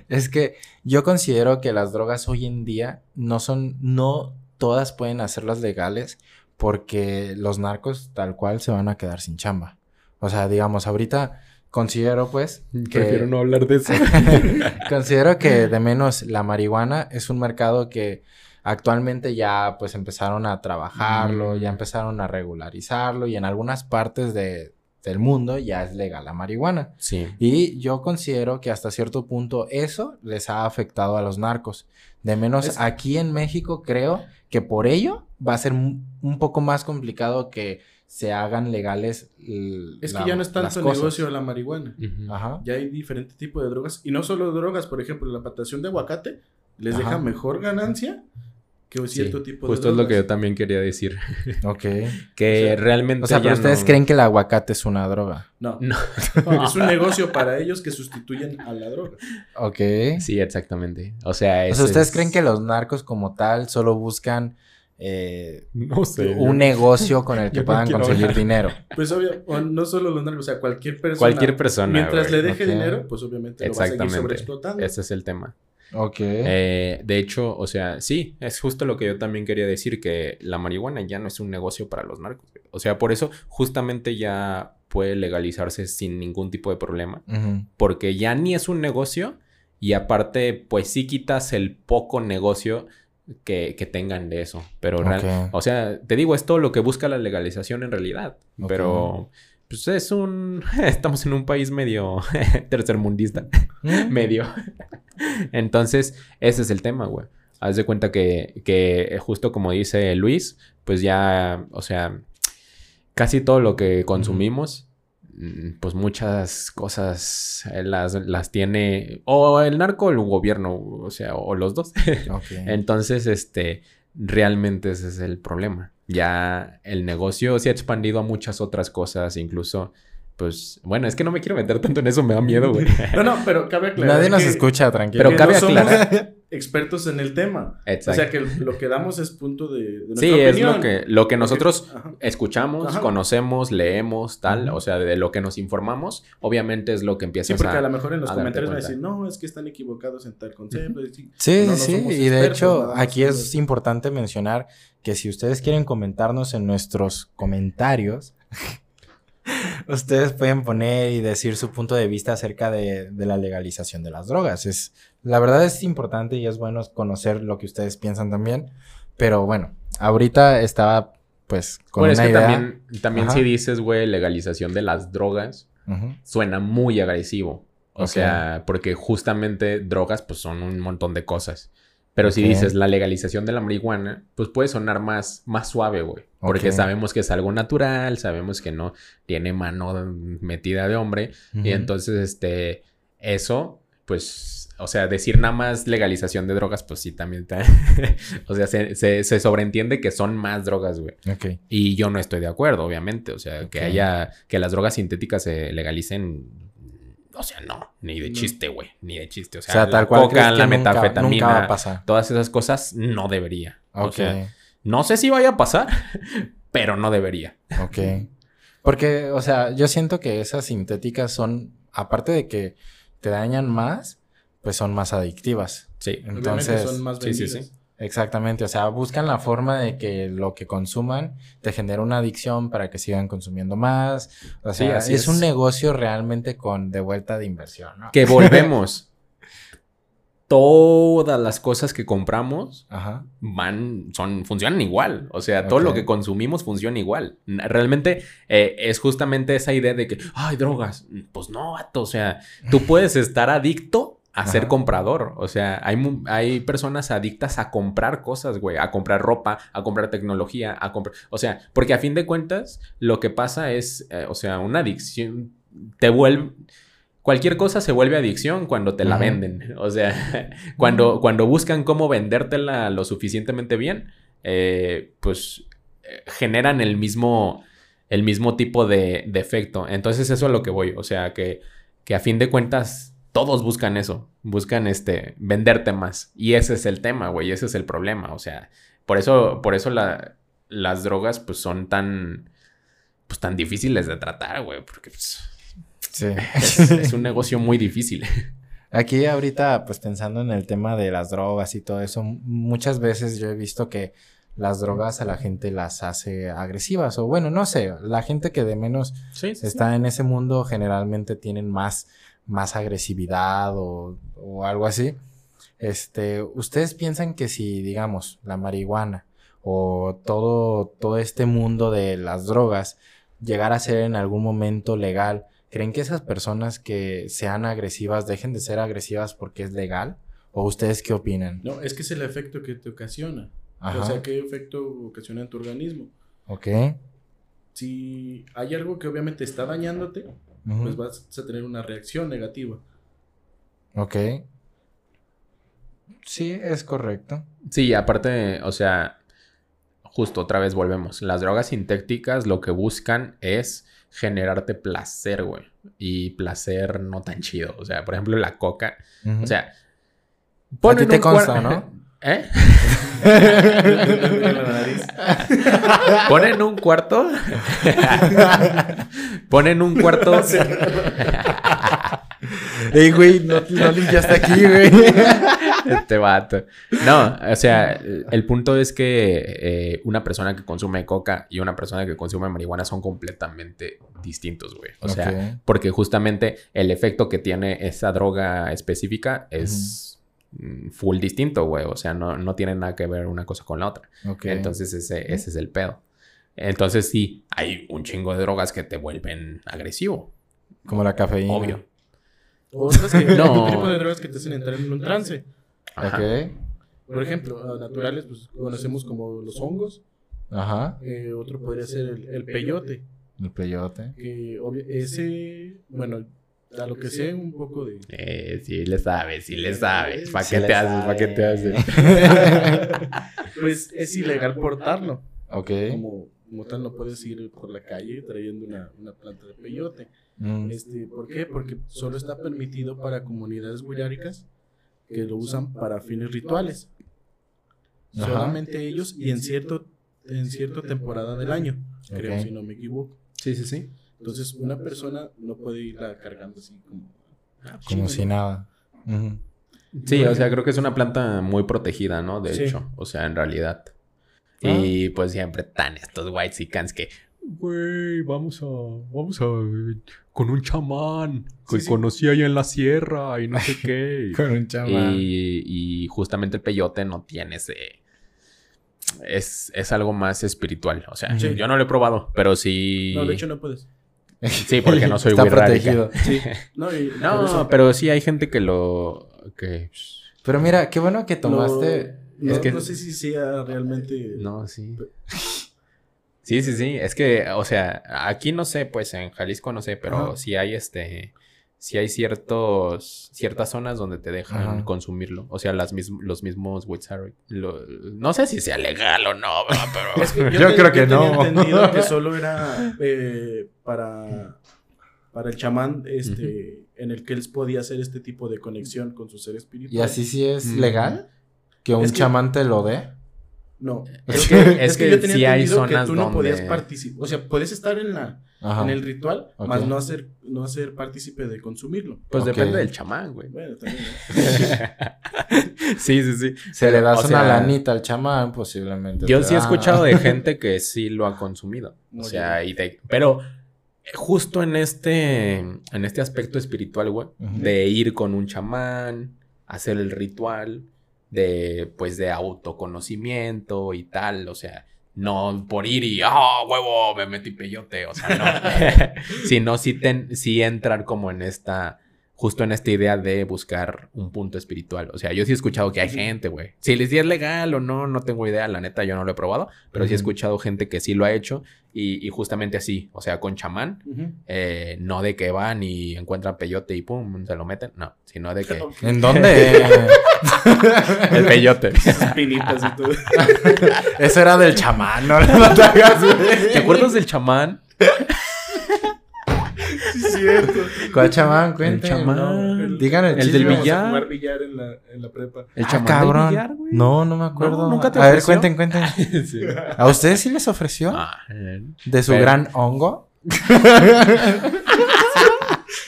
Speaker 1: es que yo considero que las drogas hoy en día no son, no todas pueden hacerlas legales porque los narcos tal cual se van a quedar sin chamba. O sea, digamos, ahorita considero pues que...
Speaker 2: Prefiero no hablar de eso.
Speaker 1: Considero que de menos la marihuana es un mercado que actualmente ya pues empezaron a trabajarlo,
Speaker 2: Mm.
Speaker 1: ya empezaron a regularizarlo y en algunas partes de del mundo ya es legal la marihuana.
Speaker 2: Sí.
Speaker 1: Y yo considero que hasta cierto punto eso les ha afectado a los narcos. De menos
Speaker 3: Es-
Speaker 1: aquí en México creo que por ello va a ser un un poco más complicado que se hagan legales.
Speaker 3: Es
Speaker 1: la-
Speaker 3: que ya no es tanto negocio la marihuana.
Speaker 1: Ajá.
Speaker 3: Ya hay diferentes tipos de drogas. Y no solo drogas, por ejemplo, la plantación de aguacate les
Speaker 1: Ajá.
Speaker 3: deja mejor ganancia que un
Speaker 2: Sí,
Speaker 3: cierto tipo de
Speaker 2: Justo es lo que yo
Speaker 3: drogas.
Speaker 2: también quería decir.
Speaker 1: Ok.
Speaker 2: Que
Speaker 3: O sea-
Speaker 2: realmente.
Speaker 1: O sea, pero ustedes
Speaker 2: no-
Speaker 1: creen que el aguacate es una droga.
Speaker 3: No,
Speaker 2: No.
Speaker 3: es un negocio para ellos que sustituyen a la droga.
Speaker 1: Ok.
Speaker 2: Sí, exactamente. O sea,
Speaker 1: O
Speaker 2: ese
Speaker 1: sea, ¿ustedes
Speaker 2: es-
Speaker 1: creen que los narcos como tal solo buscan eh,
Speaker 2: No sé.
Speaker 1: un negocio con el que
Speaker 2: no
Speaker 1: puedan conseguir
Speaker 2: hablar.
Speaker 1: dinero?
Speaker 3: Pues obvio, o no solo los narcos, o sea, cualquier persona.
Speaker 2: Cualquier persona.
Speaker 3: Mientras
Speaker 2: güey.
Speaker 3: le deje dinero, pues obviamente lo va a seguir sobreexplotando.
Speaker 2: Ese es el tema.
Speaker 1: Ok.
Speaker 2: Eh, de hecho, o sea, sí, es justo lo que yo también quería decir, que la marihuana ya no es un negocio para los narcos. O sea, por eso justamente ya puede legalizarse sin ningún tipo de problema, porque ya ni es un negocio y aparte, pues sí quitas el poco negocio que, que tengan de eso. Pero, real-
Speaker 1: Ok.
Speaker 2: o sea, te digo, es todo lo que busca la legalización en realidad, pero... Pues es un... Estamos en un país medio tercermundista.
Speaker 1: Mm.
Speaker 2: medio. Entonces, ese es el tema, güey. Haz de cuenta que, que justo como dice Luis, pues ya, o sea, casi todo lo que consumimos, pues muchas cosas eh, las, las tiene o el narco o el gobierno, o sea, o los dos. Entonces, este, realmente ese es el problema. Ya el negocio se ha expandido a muchas otras cosas, incluso, pues, bueno, es que no me quiero meter tanto en eso, me da miedo, güey.
Speaker 3: No, no, pero cabe aclarar.
Speaker 1: Nadie nos
Speaker 3: que-
Speaker 1: escucha, tranquilo.
Speaker 2: Pero cabe
Speaker 3: no somos
Speaker 2: aclarar.
Speaker 3: Expertos en el tema.
Speaker 2: Exacto.
Speaker 3: O sea que lo que damos es punto de, de nuestra
Speaker 2: Sí, es lo que, lo que nosotros
Speaker 3: Ajá.
Speaker 2: escuchamos,
Speaker 3: Ajá.
Speaker 2: conocemos, leemos, tal, o sea, de lo que nos informamos, obviamente es lo que
Speaker 3: Sí,
Speaker 2: empiezas
Speaker 3: porque a,
Speaker 2: a...
Speaker 3: lo mejor en los
Speaker 2: a
Speaker 3: comentarios van a decir, no, es que están equivocados en tal concepto. sí,
Speaker 1: Sí,
Speaker 3: no, no
Speaker 1: sí,
Speaker 3: somos
Speaker 1: y de hecho aquí es importante mencionar que si ustedes quieren comentarnos en nuestros comentarios, ustedes pueden poner y decir su punto de vista acerca de, de la legalización de las drogas. Es, la verdad es importante y es bueno conocer lo que ustedes piensan también, pero bueno, ahorita estaba pues con
Speaker 2: Bueno, es
Speaker 1: una
Speaker 2: que
Speaker 1: idea.
Speaker 2: también, también
Speaker 1: Ajá.
Speaker 2: si dices, güey, legalización de las drogas, suena muy agresivo. O sea, porque justamente drogas, pues son un montón de cosas. Pero si dices la legalización de la marihuana, pues puede sonar más, más suave, güey. Porque sabemos que es algo natural, sabemos que no tiene mano metida de hombre. Y entonces, este, eso, pues, o sea, decir nada más legalización de drogas, pues sí, también está. o sea, se, se, se sobreentiende que son más drogas, güey.
Speaker 1: Ok.
Speaker 2: Y yo no estoy de acuerdo, obviamente. O sea, que haya, que las drogas sintéticas se legalicen. O sea, no, ni de chiste, güey, ni de chiste. O
Speaker 1: O
Speaker 2: sea, la
Speaker 1: tal cual
Speaker 2: coca, la
Speaker 1: nunca-
Speaker 2: metafetamina,
Speaker 1: nunca va a pasar.
Speaker 2: todas esas cosas no debería. O
Speaker 1: Ok.
Speaker 2: sea, no sé si vaya a pasar, pero no debería.
Speaker 1: Ok. Porque, o sea, yo siento que esas sintéticas son, aparte de que te dañan más, pues son más adictivas.
Speaker 2: Sí.
Speaker 1: Entonces,
Speaker 3: son más
Speaker 2: sí, sí, sí.
Speaker 1: exactamente. O sea, buscan la forma de que lo que consuman te genere una adicción para que sigan consumiendo más. O
Speaker 2: Sí,
Speaker 1: sea,
Speaker 2: así
Speaker 1: es,
Speaker 2: es.
Speaker 1: un negocio realmente con de vuelta de inversión, ¿no?
Speaker 2: Que volvemos. Todas las cosas que compramos
Speaker 1: Ajá.
Speaker 2: van, son, funcionan igual. O sea, todo lo que consumimos funciona igual. Realmente eh, es justamente esa idea de que, ay, drogas. Pues no, vato. O sea, tú puedes estar adicto a ser comprador. O sea, hay, hay personas adictas a comprar cosas, güey. A comprar ropa, a comprar tecnología, a comprar... O sea, porque a fin de cuentas, lo que pasa es, eh, o sea, una adicción te vuelve... Cualquier cosa se vuelve adicción cuando te la venden. O sea, cuando, cuando buscan cómo vendértela lo suficientemente bien, eh, pues eh, generan el mismo, el mismo tipo de, de efecto. Entonces eso es a lo que voy. O sea, que, que a fin de cuentas todos buscan eso. Buscan este, venderte más. Y ese es el tema, güey. Ese es el problema. O sea, por eso, por eso la- las drogas pues son tan, pues tan difíciles de tratar, güey. Porque pues,
Speaker 1: Sí.
Speaker 2: es, es un negocio muy difícil.
Speaker 1: Aquí ahorita, pues pensando en el tema de las drogas y todo eso, muchas veces yo he visto que las drogas a la gente las hace agresivas o bueno, no sé, la gente que de menos
Speaker 2: Sí, sí, sí.
Speaker 1: está en ese mundo generalmente tienen más, más agresividad o, o algo así. Este, ¿ustedes piensan que si, digamos, la marihuana o todo, todo este mundo de las drogas llegar a ser en algún momento legal, ¿creen que esas personas que sean agresivas dejen de ser agresivas porque es legal? ¿O ustedes qué opinan?
Speaker 3: No, es que es el efecto que te ocasiona.
Speaker 1: Ajá.
Speaker 3: O sea, ¿qué efecto ocasiona en tu organismo?
Speaker 1: Ok.
Speaker 3: Si hay algo que obviamente está dañándote, pues vas a tener una reacción negativa.
Speaker 1: Ok. Sí, es correcto.
Speaker 2: Sí, aparte, o sea, justo otra vez volvemos. Las drogas sintéticas lo que buscan es generarte placer, güey. Y placer no tan chido. O sea, por ejemplo, la coca. O sea,
Speaker 1: a ti te
Speaker 2: un
Speaker 1: consta, ¿no?
Speaker 2: ¿Eh? Ponen un cuarto. Ponen un cuarto.
Speaker 1: Ey, güey, no, no limpiaste aquí, güey.
Speaker 2: Este vato. No, o sea, el punto es que eh, una persona que consume coca y una persona que consume marihuana son completamente distintos, güey. O sea, porque justamente el efecto que tiene esa droga específica es mm, full distinto, güey. O sea, no, no tiene nada que ver una cosa con la otra. Entonces, ese, ese es el pedo. Entonces, sí, hay un chingo de drogas que te vuelven agresivo.
Speaker 1: Como la cafeína.
Speaker 2: Obvio.
Speaker 3: Otras que,
Speaker 2: No.
Speaker 3: tipo de drogas que te hacen entrar en un trance.
Speaker 2: Ajá.
Speaker 1: Ok.
Speaker 3: Por ejemplo, naturales, pues conocemos como los hongos.
Speaker 1: Ajá.
Speaker 3: Eh, otro podría ser el, el peyote.
Speaker 1: El peyote.
Speaker 3: Que obvia- ese, bueno, a lo que sé, un poco de.
Speaker 2: Eh, sí le sabes, sí le sabes. ¿Para
Speaker 1: Sí
Speaker 2: qué te haces? ¿Para qué te haces?
Speaker 3: Pues es ilegal portarlo.
Speaker 1: Ok.
Speaker 3: Como, como tal, no puedes ir por la calle trayendo una, una planta de peyote.
Speaker 1: Mm.
Speaker 3: Este, ¿Por qué? Porque solo está permitido para comunidades wixárikas que lo usan para fines rituales.
Speaker 1: Ajá.
Speaker 3: Solamente ellos y en cierto en cierta temporada del año, creo, si no me equivoco.
Speaker 2: Sí, sí, sí.
Speaker 3: Entonces, una persona no puede irla cargando así como... ah,
Speaker 1: Como si
Speaker 3: ¿no?
Speaker 1: nada.
Speaker 2: Sí, o sea, creo que es una planta muy protegida, ¿no? De
Speaker 3: Sí.
Speaker 2: hecho, o sea, en realidad.
Speaker 1: Ah.
Speaker 2: Y pues siempre están estos white cans que, güey, vamos a, vamos a, con un chamán que
Speaker 3: Sí, sí.
Speaker 2: conocí allá en la sierra y no sé qué.
Speaker 1: Con un chamán.
Speaker 2: y, y justamente el peyote no tiene ese... Es, es algo más espiritual. O sea,
Speaker 1: Sí.
Speaker 2: yo no lo he probado, pero sí...
Speaker 3: No, de hecho no puedes.
Speaker 2: Sí, porque no soy
Speaker 1: Está
Speaker 2: muy
Speaker 1: protegido.
Speaker 3: Sí. No, y por
Speaker 2: No,
Speaker 3: eso
Speaker 2: pero sí hay gente que lo... que...
Speaker 1: Pero mira, qué bueno que
Speaker 3: lo-
Speaker 1: tomaste.
Speaker 3: no,
Speaker 2: es que-
Speaker 3: no sé si sea realmente...
Speaker 2: No, sí. Sí, sí, sí. Es que, o sea, aquí no sé, pues en Jalisco no sé, pero
Speaker 3: Ajá.
Speaker 2: sí hay este. Sí hay ciertos. ciertas zonas donde te dejan
Speaker 1: Ajá.
Speaker 2: consumirlo. O sea, las mis- los mismos Wixarri. Lo- No sé si sea legal o no, pero.
Speaker 3: Es que
Speaker 1: Yo
Speaker 3: te-
Speaker 1: creo que
Speaker 3: tenía
Speaker 1: no.
Speaker 3: entendido que solo era eh, para, para el chamán este, en el que él podía hacer este tipo de conexión con su ser espiritual.
Speaker 1: ¿Y así sí es
Speaker 2: Mm.
Speaker 1: legal? ¿Que un
Speaker 3: Es que-
Speaker 1: chamán te lo dé?
Speaker 3: No.
Speaker 2: Es que- es que
Speaker 3: yo tenía
Speaker 2: sí hay zonas
Speaker 3: que tú no podías participar. O sea, puedes estar en, la,
Speaker 1: Ajá.
Speaker 3: en el ritual,
Speaker 1: Ok.
Speaker 3: más no hacer, no hacer partícipe de consumirlo.
Speaker 2: Pues depende del chamán, güey.
Speaker 3: Bueno, también. ¿no?
Speaker 2: sí, sí, sí.
Speaker 1: Se le das
Speaker 2: O
Speaker 1: una
Speaker 2: sea,
Speaker 1: lanita al chamán, posiblemente.
Speaker 2: Yo sí he escuchado de gente que sí lo ha consumido. O sea, y de- pero justo en este, en este aspecto espiritual, güey, de ir con un chamán, hacer el ritual, de, pues, de autoconocimiento y tal, o sea, no por ir y, ah, huevo, me metí peyote, o sea, no, sino sí, ten- sí entrar como en esta, justo en esta idea de buscar un punto espiritual, o sea, yo sí he escuchado que hay gente, güey, si les es legal o no, no tengo idea, la neta, yo no lo he probado, pero sí he escuchado gente que sí lo ha hecho y, y justamente así, o sea, con chamán, eh, no de que van y encuentran peyote y pum, se lo meten, no, sino de que
Speaker 1: ¿En dónde?
Speaker 2: el peyote.
Speaker 3: Espinitas y todo.
Speaker 1: Eso era del chamán, no. ¿Te
Speaker 2: acuerdas del chamán?
Speaker 3: Sí, es cierto.
Speaker 1: ¿Cuál chamán? Cuenten.
Speaker 2: chamán.
Speaker 1: No,
Speaker 3: El-
Speaker 1: Digan el,
Speaker 2: el del
Speaker 3: Íbamos a
Speaker 2: billar.
Speaker 3: jugar billar en la, en la prepa.
Speaker 2: El
Speaker 1: Ah,
Speaker 2: chamán
Speaker 1: cabrón.
Speaker 2: del billar, güey.
Speaker 1: no, no me acuerdo.
Speaker 2: No, ¿nunca te
Speaker 1: A ver,
Speaker 2: ofreció?
Speaker 1: cuenten, cuenten.
Speaker 2: Sí.
Speaker 1: ¿A ustedes sí les ofreció?
Speaker 2: Ah.
Speaker 1: ¿De su
Speaker 2: Pero-
Speaker 1: gran hongo?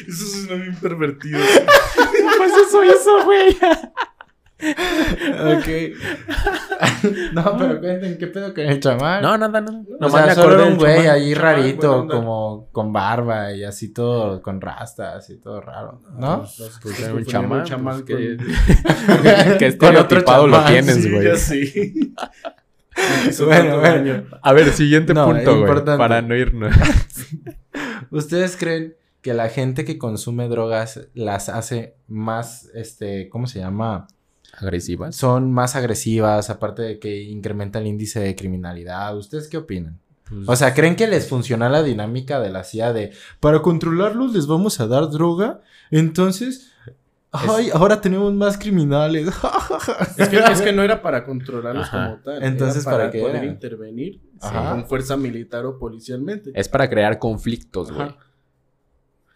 Speaker 3: Eso suena bien pervertido.
Speaker 2: Pues eso hizo, güey.
Speaker 1: Ok. no, pero cuenten, ¿qué pedo con el chamán?
Speaker 2: No, nada, nada.
Speaker 1: o
Speaker 2: Nomás
Speaker 1: sea,
Speaker 2: me
Speaker 1: solo un güey
Speaker 2: chamán.
Speaker 1: ahí
Speaker 3: Chamán,
Speaker 1: rarito, como con barba y así todo, con rastas y todo raro, ¿no?
Speaker 2: Pues era un chamán. pues, que,
Speaker 3: con-
Speaker 2: ¿Qué
Speaker 1: Con otro
Speaker 2: estereotipado lo
Speaker 1: chamán,
Speaker 2: tienes,
Speaker 3: Sí,
Speaker 2: güey?
Speaker 3: sí. hizo
Speaker 1: Bueno, bueno.
Speaker 2: A ver, siguiente
Speaker 1: No,
Speaker 2: punto, güey. Para no irnos.
Speaker 1: ¿Ustedes creen que la gente que consume drogas las hace más, este, ¿cómo se llama?
Speaker 2: Agresivas.
Speaker 1: Son más agresivas, aparte de que incrementa el índice de criminalidad. ¿Ustedes qué opinan? O sea, ¿creen que les funciona la dinámica de la CIA de para controlarlos les vamos a dar droga? Entonces, ay, ahora tenemos más criminales.
Speaker 3: Es que, es que no era para controlarlos
Speaker 2: Ajá.
Speaker 3: como tal.
Speaker 1: Entonces,
Speaker 3: era
Speaker 1: ¿para
Speaker 3: para
Speaker 1: qué
Speaker 3: poder
Speaker 1: era?
Speaker 3: intervenir
Speaker 1: Ajá.
Speaker 3: con fuerza militar o policialmente.
Speaker 2: es para crear conflictos, güey.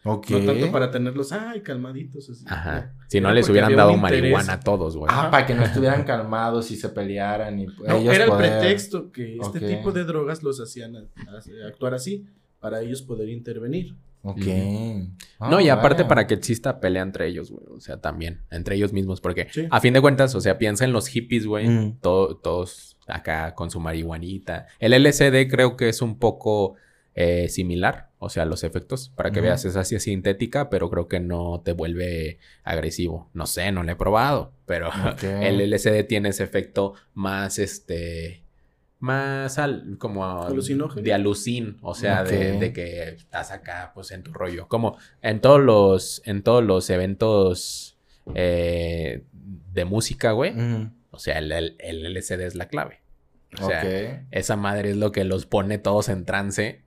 Speaker 3: Ajá.
Speaker 1: ok.
Speaker 3: No tanto para tenerlos, ay, calmaditos. Así.
Speaker 2: Ajá. Si no
Speaker 3: Era
Speaker 2: les hubieran dado marihuana a todos, güey.
Speaker 1: Ah, para que no estuvieran calmados y se pelearan y
Speaker 3: No,
Speaker 1: ellos
Speaker 3: era el pretexto que este tipo de drogas los hacían a- a- actuar así para ellos poder intervenir.
Speaker 1: Ok.
Speaker 2: No, y
Speaker 1: Ah,
Speaker 2: aparte
Speaker 1: vaya.
Speaker 2: para que exista pelea entre ellos, güey. O sea, también. Entre ellos mismos. Porque
Speaker 3: Sí.
Speaker 2: a fin de cuentas, o sea, piensa en los hippies, güey.
Speaker 1: Mm.
Speaker 2: to- todos acá con su marihuanita. El LSD creo que es un poco eh, similar. O sea, los efectos. Para que veas, es así sintética, pero creo que no te vuelve agresivo. No sé, no lo he probado. Pero el LSD tiene ese efecto más, este... Más al, como de alucin, o sea, de, que estás acá, pues en tu rollo. Como en todos los, en todos los eventos eh, de música, güey. O sea, el, el, el LSD es la clave. O sea, esa madre es lo que los pone todos en trance.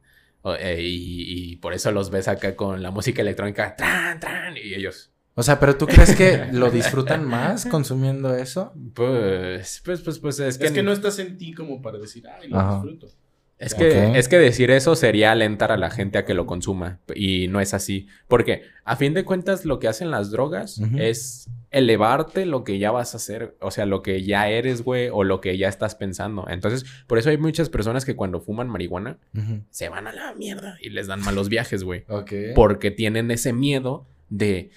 Speaker 2: Eh, y, y por eso los ves acá con la música electrónica. Tran, tran, y ellos.
Speaker 1: O sea, pero ¿tú crees que lo disfrutan más consumiendo eso?
Speaker 2: Pues, pues, pues, pues es que,
Speaker 3: Es que no estás en ti como para decir, ay, lo
Speaker 1: Ajá.
Speaker 3: disfruto.
Speaker 2: Es que, es que decir eso sería alentar a la gente a que lo consuma. Y no es así. Porque a fin de cuentas lo que hacen las drogas es elevarte lo que ya vas a hacer. O sea, lo que ya eres, güey, o lo que ya estás pensando. Entonces, por eso hay muchas personas que cuando fuman marihuana se van a la mierda y les dan malos viajes, güey. Porque tienen ese miedo de...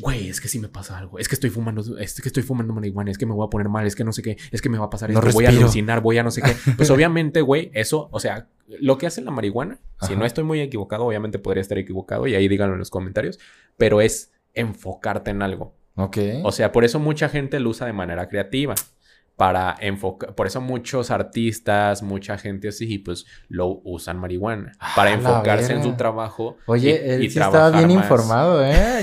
Speaker 2: Güey, es que si me pasa algo, es que estoy fumando, es que estoy fumando marihuana, es que me voy a poner mal, es que no sé qué, es que me va a pasar
Speaker 1: No
Speaker 2: esto, voy a alucinar, voy a no sé qué. Pues obviamente, güey, eso, o sea, lo que hace la marihuana, si no estoy muy equivocado, obviamente podría estar equivocado y ahí díganlo en los comentarios, pero es enfocarte en algo.
Speaker 1: Ok.
Speaker 2: O sea, por eso mucha gente lo usa de manera creativa. Para enfocar, por eso muchos artistas, mucha gente así, pues lo usan marihuana. Para
Speaker 1: Ah,
Speaker 2: enfocarse en su trabajo.
Speaker 1: Oye,
Speaker 2: y-
Speaker 1: él
Speaker 2: y
Speaker 1: sí estaba bien
Speaker 2: más.
Speaker 1: informado, ¿eh?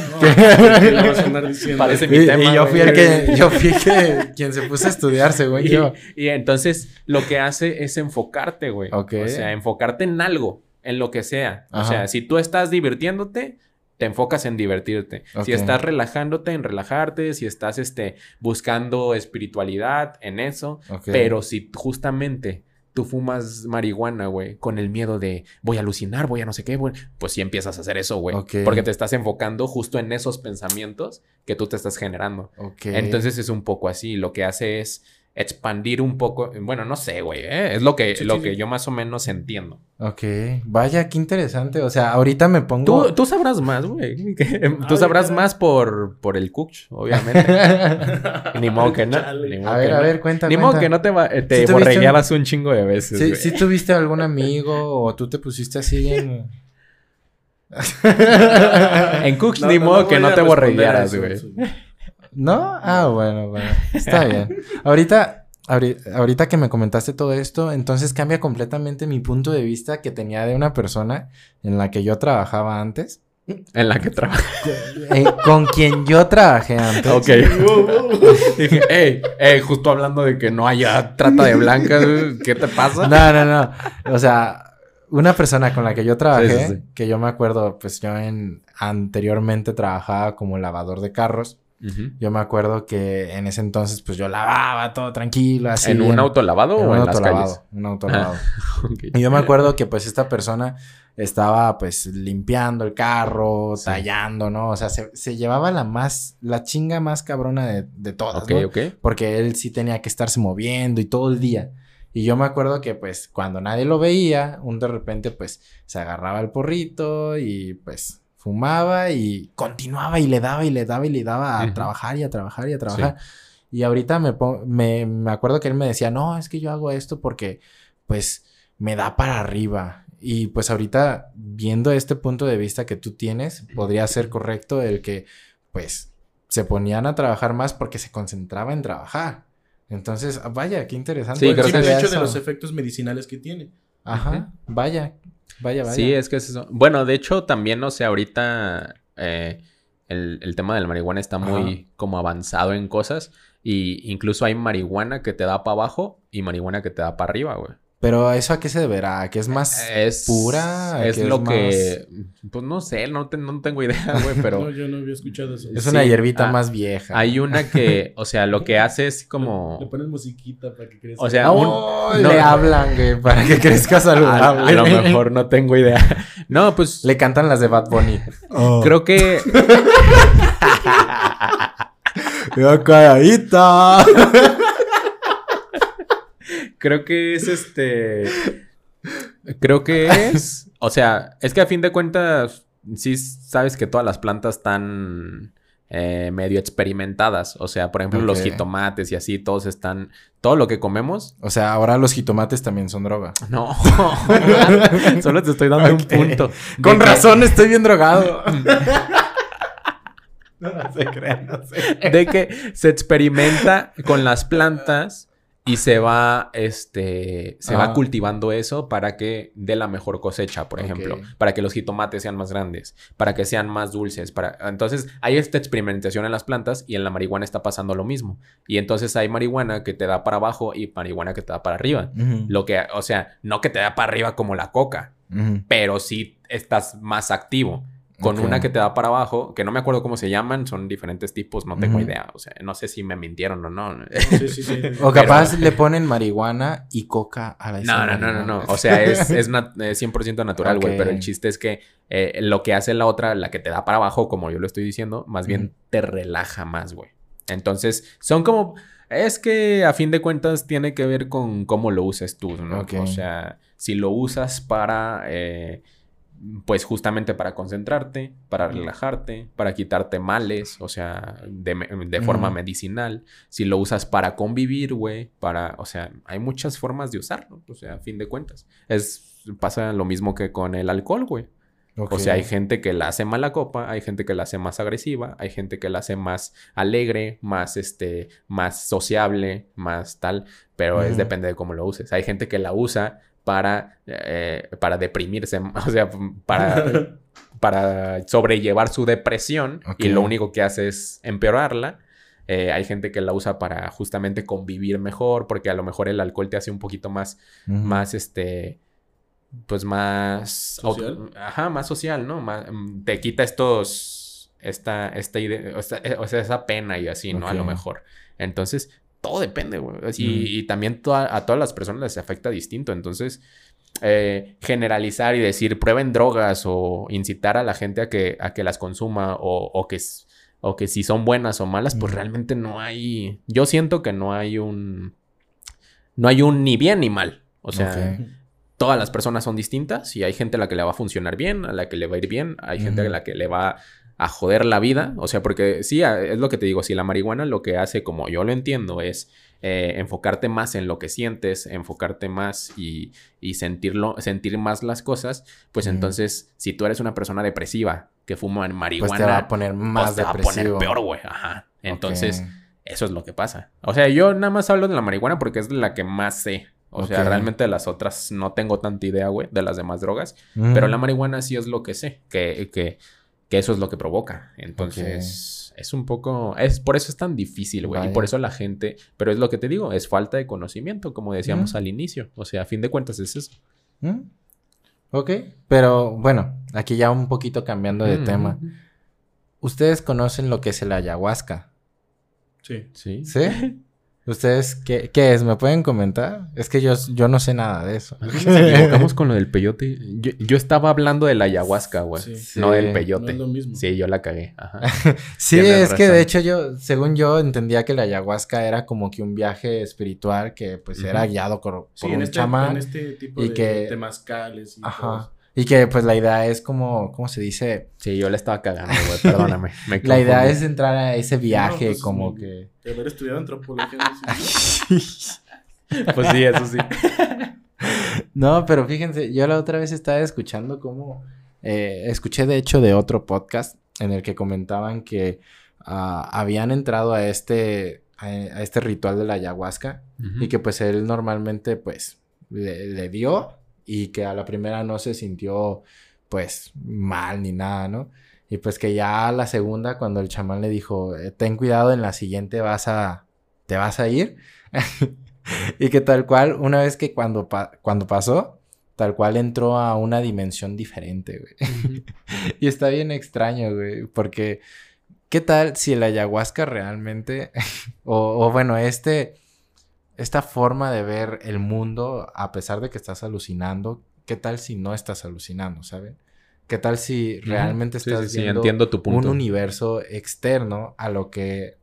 Speaker 2: Parece
Speaker 1: Y,
Speaker 2: mi tema,
Speaker 1: y yo fui el que, yo fui que, quien se puso a estudiar, según
Speaker 2: Y,
Speaker 1: yo.
Speaker 2: y entonces lo que hace es enfocarte, güey. O sea, enfocarte en algo, en lo que sea. O sea, si tú estás divirtiéndote, te enfocas en divertirte. Si estás relajándote, en relajarte. Si estás este, buscando espiritualidad, en eso. Pero si justamente tú fumas marihuana, güey, con el miedo de voy a alucinar, voy a no sé qué, güey, pues sí empiezas a hacer eso, güey. Porque te estás enfocando justo en esos pensamientos que tú te estás generando. Entonces es un poco así. Lo que hace es expandir un poco. Bueno, no sé, güey. ¿eh? Es lo que,
Speaker 3: Sí,
Speaker 2: lo
Speaker 3: sí,
Speaker 2: que
Speaker 3: sí.
Speaker 2: yo más o menos entiendo.
Speaker 1: Ok. Vaya, qué interesante. O sea, ahorita me pongo.
Speaker 2: Tú, tú sabrás más, güey. Que- Tú
Speaker 3: Ay,
Speaker 2: sabrás más por, por el Kuch, obviamente. Ni modo que no.
Speaker 3: Chale.
Speaker 2: Ni modo
Speaker 1: a ver,
Speaker 2: que
Speaker 1: a
Speaker 2: no.
Speaker 1: ver, cuenta.
Speaker 2: Ni modo
Speaker 1: cuenta.
Speaker 2: que no te, va- eh, te
Speaker 1: ¿Sí tuviste
Speaker 2: borregueabas un chingo de veces,
Speaker 1: ¿Sí, sí tuviste algún amigo o tú te pusiste así en.
Speaker 2: En Cooks
Speaker 3: No,
Speaker 2: ni
Speaker 3: no,
Speaker 2: modo
Speaker 3: no
Speaker 2: que no te borreguearas, güey.
Speaker 1: ¿No? Ah, bueno, bueno. Está bien. Ahorita, ahori- ahorita que me comentaste todo esto, entonces cambia completamente mi punto de vista que tenía de una persona en la que yo trabajaba antes.
Speaker 2: En la que trabajas.
Speaker 1: eh, con quien yo trabajé antes.
Speaker 2: Ok. Dije, hey, hey, justo hablando de que no haya trata de blancas, ¿qué te pasa?
Speaker 1: No, no, no. O sea, una persona con la que yo trabajé,
Speaker 2: Sí, sí, sí.
Speaker 1: que yo me acuerdo, pues yo en anteriormente trabajaba como lavador de carros. Yo me acuerdo que en ese entonces, pues yo lavaba todo tranquilo, así.
Speaker 2: ¿En un auto lavado
Speaker 1: en
Speaker 2: o
Speaker 1: un
Speaker 2: en las
Speaker 1: autolavado,
Speaker 2: calles?
Speaker 1: Un autolavado.
Speaker 2: Ok.
Speaker 1: Y yo me acuerdo que pues esta persona estaba pues limpiando el carro,
Speaker 2: Sí.
Speaker 1: tallando, ¿no? O sea, se, se llevaba la más, la chinga más cabrona de, de todas,
Speaker 2: Ok,
Speaker 1: ¿no?
Speaker 2: ok.
Speaker 1: Porque él sí tenía que estarse moviendo y todo el día. Y yo me acuerdo que pues cuando nadie lo veía, un de repente pues se agarraba el porrito y pues fumaba y continuaba y le daba y le daba y le daba a
Speaker 2: Ujú.
Speaker 1: trabajar y a trabajar y a trabajar. Y ahorita me, me, me acuerdo que él me decía, no, es que yo hago esto porque pues me da para arriba. Y pues ahorita viendo este punto de vista que tú tienes, podría ser correcto el que pues se ponían a trabajar más porque se concentraba en trabajar. Entonces, ah, vaya, qué interesante.
Speaker 2: Sí,
Speaker 3: el
Speaker 2: creo que
Speaker 1: sabía
Speaker 3: hecho de los efectos medicinales que tiene.
Speaker 1: Ajá, vaya, vaya, vaya.
Speaker 2: Sí, es que es eso. Bueno, de hecho, también, no sé, ahorita eh, el, el tema de la marihuana está muy como avanzado en cosas. Y incluso hay marihuana que te da para abajo y marihuana que te da para arriba, güey.
Speaker 1: Pero ¿eso a qué se deberá? ¿A que es más
Speaker 2: Es
Speaker 1: pura?
Speaker 2: Es
Speaker 1: que es
Speaker 2: lo que. Pues no sé, no, te- no tengo idea, güey,
Speaker 3: No,
Speaker 2: pero
Speaker 3: yo no había escuchado eso.
Speaker 1: Es una hierbita
Speaker 2: ah,
Speaker 1: más vieja.
Speaker 2: hay una que, o sea, lo que hace es
Speaker 3: Le
Speaker 2: como.
Speaker 3: pones musiquita para que crezca.
Speaker 2: O sea, un-
Speaker 1: Oh,
Speaker 2: no.
Speaker 1: le hablan, güey, para que crezca
Speaker 2: A,
Speaker 1: saludable.
Speaker 2: a lo mejor no tengo idea. No, pues.
Speaker 1: Le cantan las de Bad Bunny.
Speaker 2: Creo que.
Speaker 1: Yo calladita.
Speaker 2: Creo que es este. Creo que es. O sea, es que a fin de cuentas, sí sabes que todas las plantas están eh, medio experimentadas. O sea, por ejemplo, los jitomates y así, todos están. Todo lo que comemos.
Speaker 1: O sea, ahora los jitomates también son droga.
Speaker 2: No. Solo te estoy dando un punto.
Speaker 1: Con
Speaker 2: De que-
Speaker 1: razón estoy bien drogado. no se crean, no sé.
Speaker 2: de que se experimenta con las plantas y se va, este, se va
Speaker 1: Ajá.
Speaker 2: cultivando eso para que dé la mejor cosecha, por ejemplo, para que los jitomates sean más grandes, para que sean más dulces, para, entonces hay esta experimentación en las plantas y en la marihuana está pasando lo mismo. Y entonces hay marihuana que te da para abajo y marihuana que te da para arriba. Lo que, o sea, no que te da para arriba como la coca, pero sí estás más activo. Con una que te da para abajo, que no me acuerdo cómo se llaman, son diferentes tipos, no tengo idea. O sea, no sé si me mintieron o no.
Speaker 3: Sí, sí, sí.
Speaker 1: O capaz le ponen marihuana y coca a la
Speaker 2: No, no, no, no, no. O sea, es, es, nat- es 100% natural, güey. Pero el chiste es que eh, lo que hace la otra, la que te da para abajo, como yo lo estoy diciendo, más bien te relaja más, güey. Entonces, son como... Es que a fin de cuentas tiene que ver con cómo lo uses tú, ¿no? O sea, si lo usas para... eh, pues justamente para concentrarte, para relajarte, para quitarte males, o sea, de, forma medicinal. Si lo usas para convivir, güey, para, o sea, hay muchas formas de usarlo, o sea, a fin de cuentas. Es, pasa lo mismo que con el alcohol, güey. O sea, hay gente que la hace mala copa, hay gente que la hace más agresiva, hay gente que la hace más alegre, más este, más sociable, más tal, pero es depende de cómo lo uses. Hay gente que la usa para, eh, para deprimirse, o sea, para, para sobrellevar su depresión y lo único que hace es empeorarla. Eh, hay gente que la usa para justamente convivir mejor, porque a lo mejor el alcohol te hace un poquito más más este pues más ajá más social no Más- mm, te quita estos esta esta idea o sea, eh, o sea, esa pena y así no a lo mejor. Entonces todo depende güey. Y,
Speaker 1: Mm.
Speaker 2: y también toda- a todas las personas les afecta distinto. Entonces eh, generalizar y decir prueben drogas o incitar a la gente a que a que las consuma o, o que o que si son buenas o malas pues realmente no hay yo siento que no hay un no hay un ni bien ni mal. O sea todas las personas son distintas y hay gente a la que le va a funcionar bien, a la que le va a ir bien, hay gente a la que le va a joder la vida, o sea, porque sí, es lo que te digo, si la marihuana lo que hace, como yo lo entiendo, es eh, enfocarte más en lo que sientes, enfocarte más y, y sentirlo, sentir más las cosas, pues entonces, si tú eres una persona depresiva que fuma marihuana,
Speaker 1: Pues te va a poner
Speaker 2: pues
Speaker 1: más
Speaker 2: te va a poner peor, güey, ajá. Entonces, eso es lo que pasa. O sea, yo nada más hablo de la marihuana porque es la que más sé. O sea, realmente de las otras no tengo tanta idea, güey, de las demás drogas.
Speaker 1: Ujú.
Speaker 2: Pero la marihuana sí es lo que sé, que, que, que eso es lo que provoca. Entonces, es un poco... es Por eso es tan difícil, güey. Y por eso la gente... Pero es lo que te digo, es falta de conocimiento, como decíamos al inicio. O sea, a fin de cuentas es eso.
Speaker 1: ¿Mm? Ok, pero bueno, aquí ya un poquito cambiando de
Speaker 2: Mm.
Speaker 1: tema. ¿Ustedes conocen lo que es el ayahuasca?
Speaker 3: Sí.
Speaker 2: Sí.
Speaker 1: ¿Sí? ¿Ustedes qué, qué es? ¿Me pueden comentar? Es que yo, yo no sé nada de eso.
Speaker 2: Equivocamos con lo del peyote. Yo, yo estaba hablando de la ayahuasca, güey.
Speaker 3: Sí.
Speaker 2: No
Speaker 1: Sí.
Speaker 2: del
Speaker 3: No
Speaker 2: peyote.
Speaker 3: es lo mismo.
Speaker 2: Sí, yo la cagué. Ajá.
Speaker 1: Sí, es que de hecho yo, según yo, entendía que la ayahuasca era como que un viaje espiritual que pues era guiado por, por
Speaker 3: Sí,
Speaker 1: un
Speaker 3: en este,
Speaker 1: chamán.
Speaker 3: en este tipo
Speaker 1: y
Speaker 3: de
Speaker 1: que-
Speaker 3: temazcales y todo
Speaker 1: Ajá.
Speaker 3: eso.
Speaker 1: Y que pues la idea es como, ¿cómo se dice?
Speaker 2: Sí, yo la estaba cagando, güey. Perdóname. Me
Speaker 1: La idea es entrar a ese viaje
Speaker 3: No, pues,
Speaker 1: como que...
Speaker 3: De haber estudiado antropología.
Speaker 2: Pues sí, eso sí.
Speaker 1: No, pero fíjense, yo la otra vez estaba escuchando cómo... eh, escuché de hecho de otro podcast en el que comentaban que ah, habían entrado a este... a, a este ritual de la ayahuasca y que pues él normalmente pues le, le dio y que a la primera no se sintió pues mal ni nada, ¿no? Y pues que ya a la segunda cuando el chamán le dijo, "Eh, ten cuidado, en la siguiente vas a, te vas a ir. y que tal cual, una vez que cuando, pa- cuando pasó, tal cual entró a una dimensión diferente, güey. y está bien extraño, güey, porque ¿qué tal si el ayahuasca realmente, o, o bueno, este, esta forma de ver el mundo, a pesar de que estás alucinando, ¿qué tal si no estás alucinando, ¿saben? ¿Qué tal si realmente estás
Speaker 2: sí, sí,
Speaker 1: viendo
Speaker 2: entiendo tu punto.
Speaker 1: un universo externo a lo que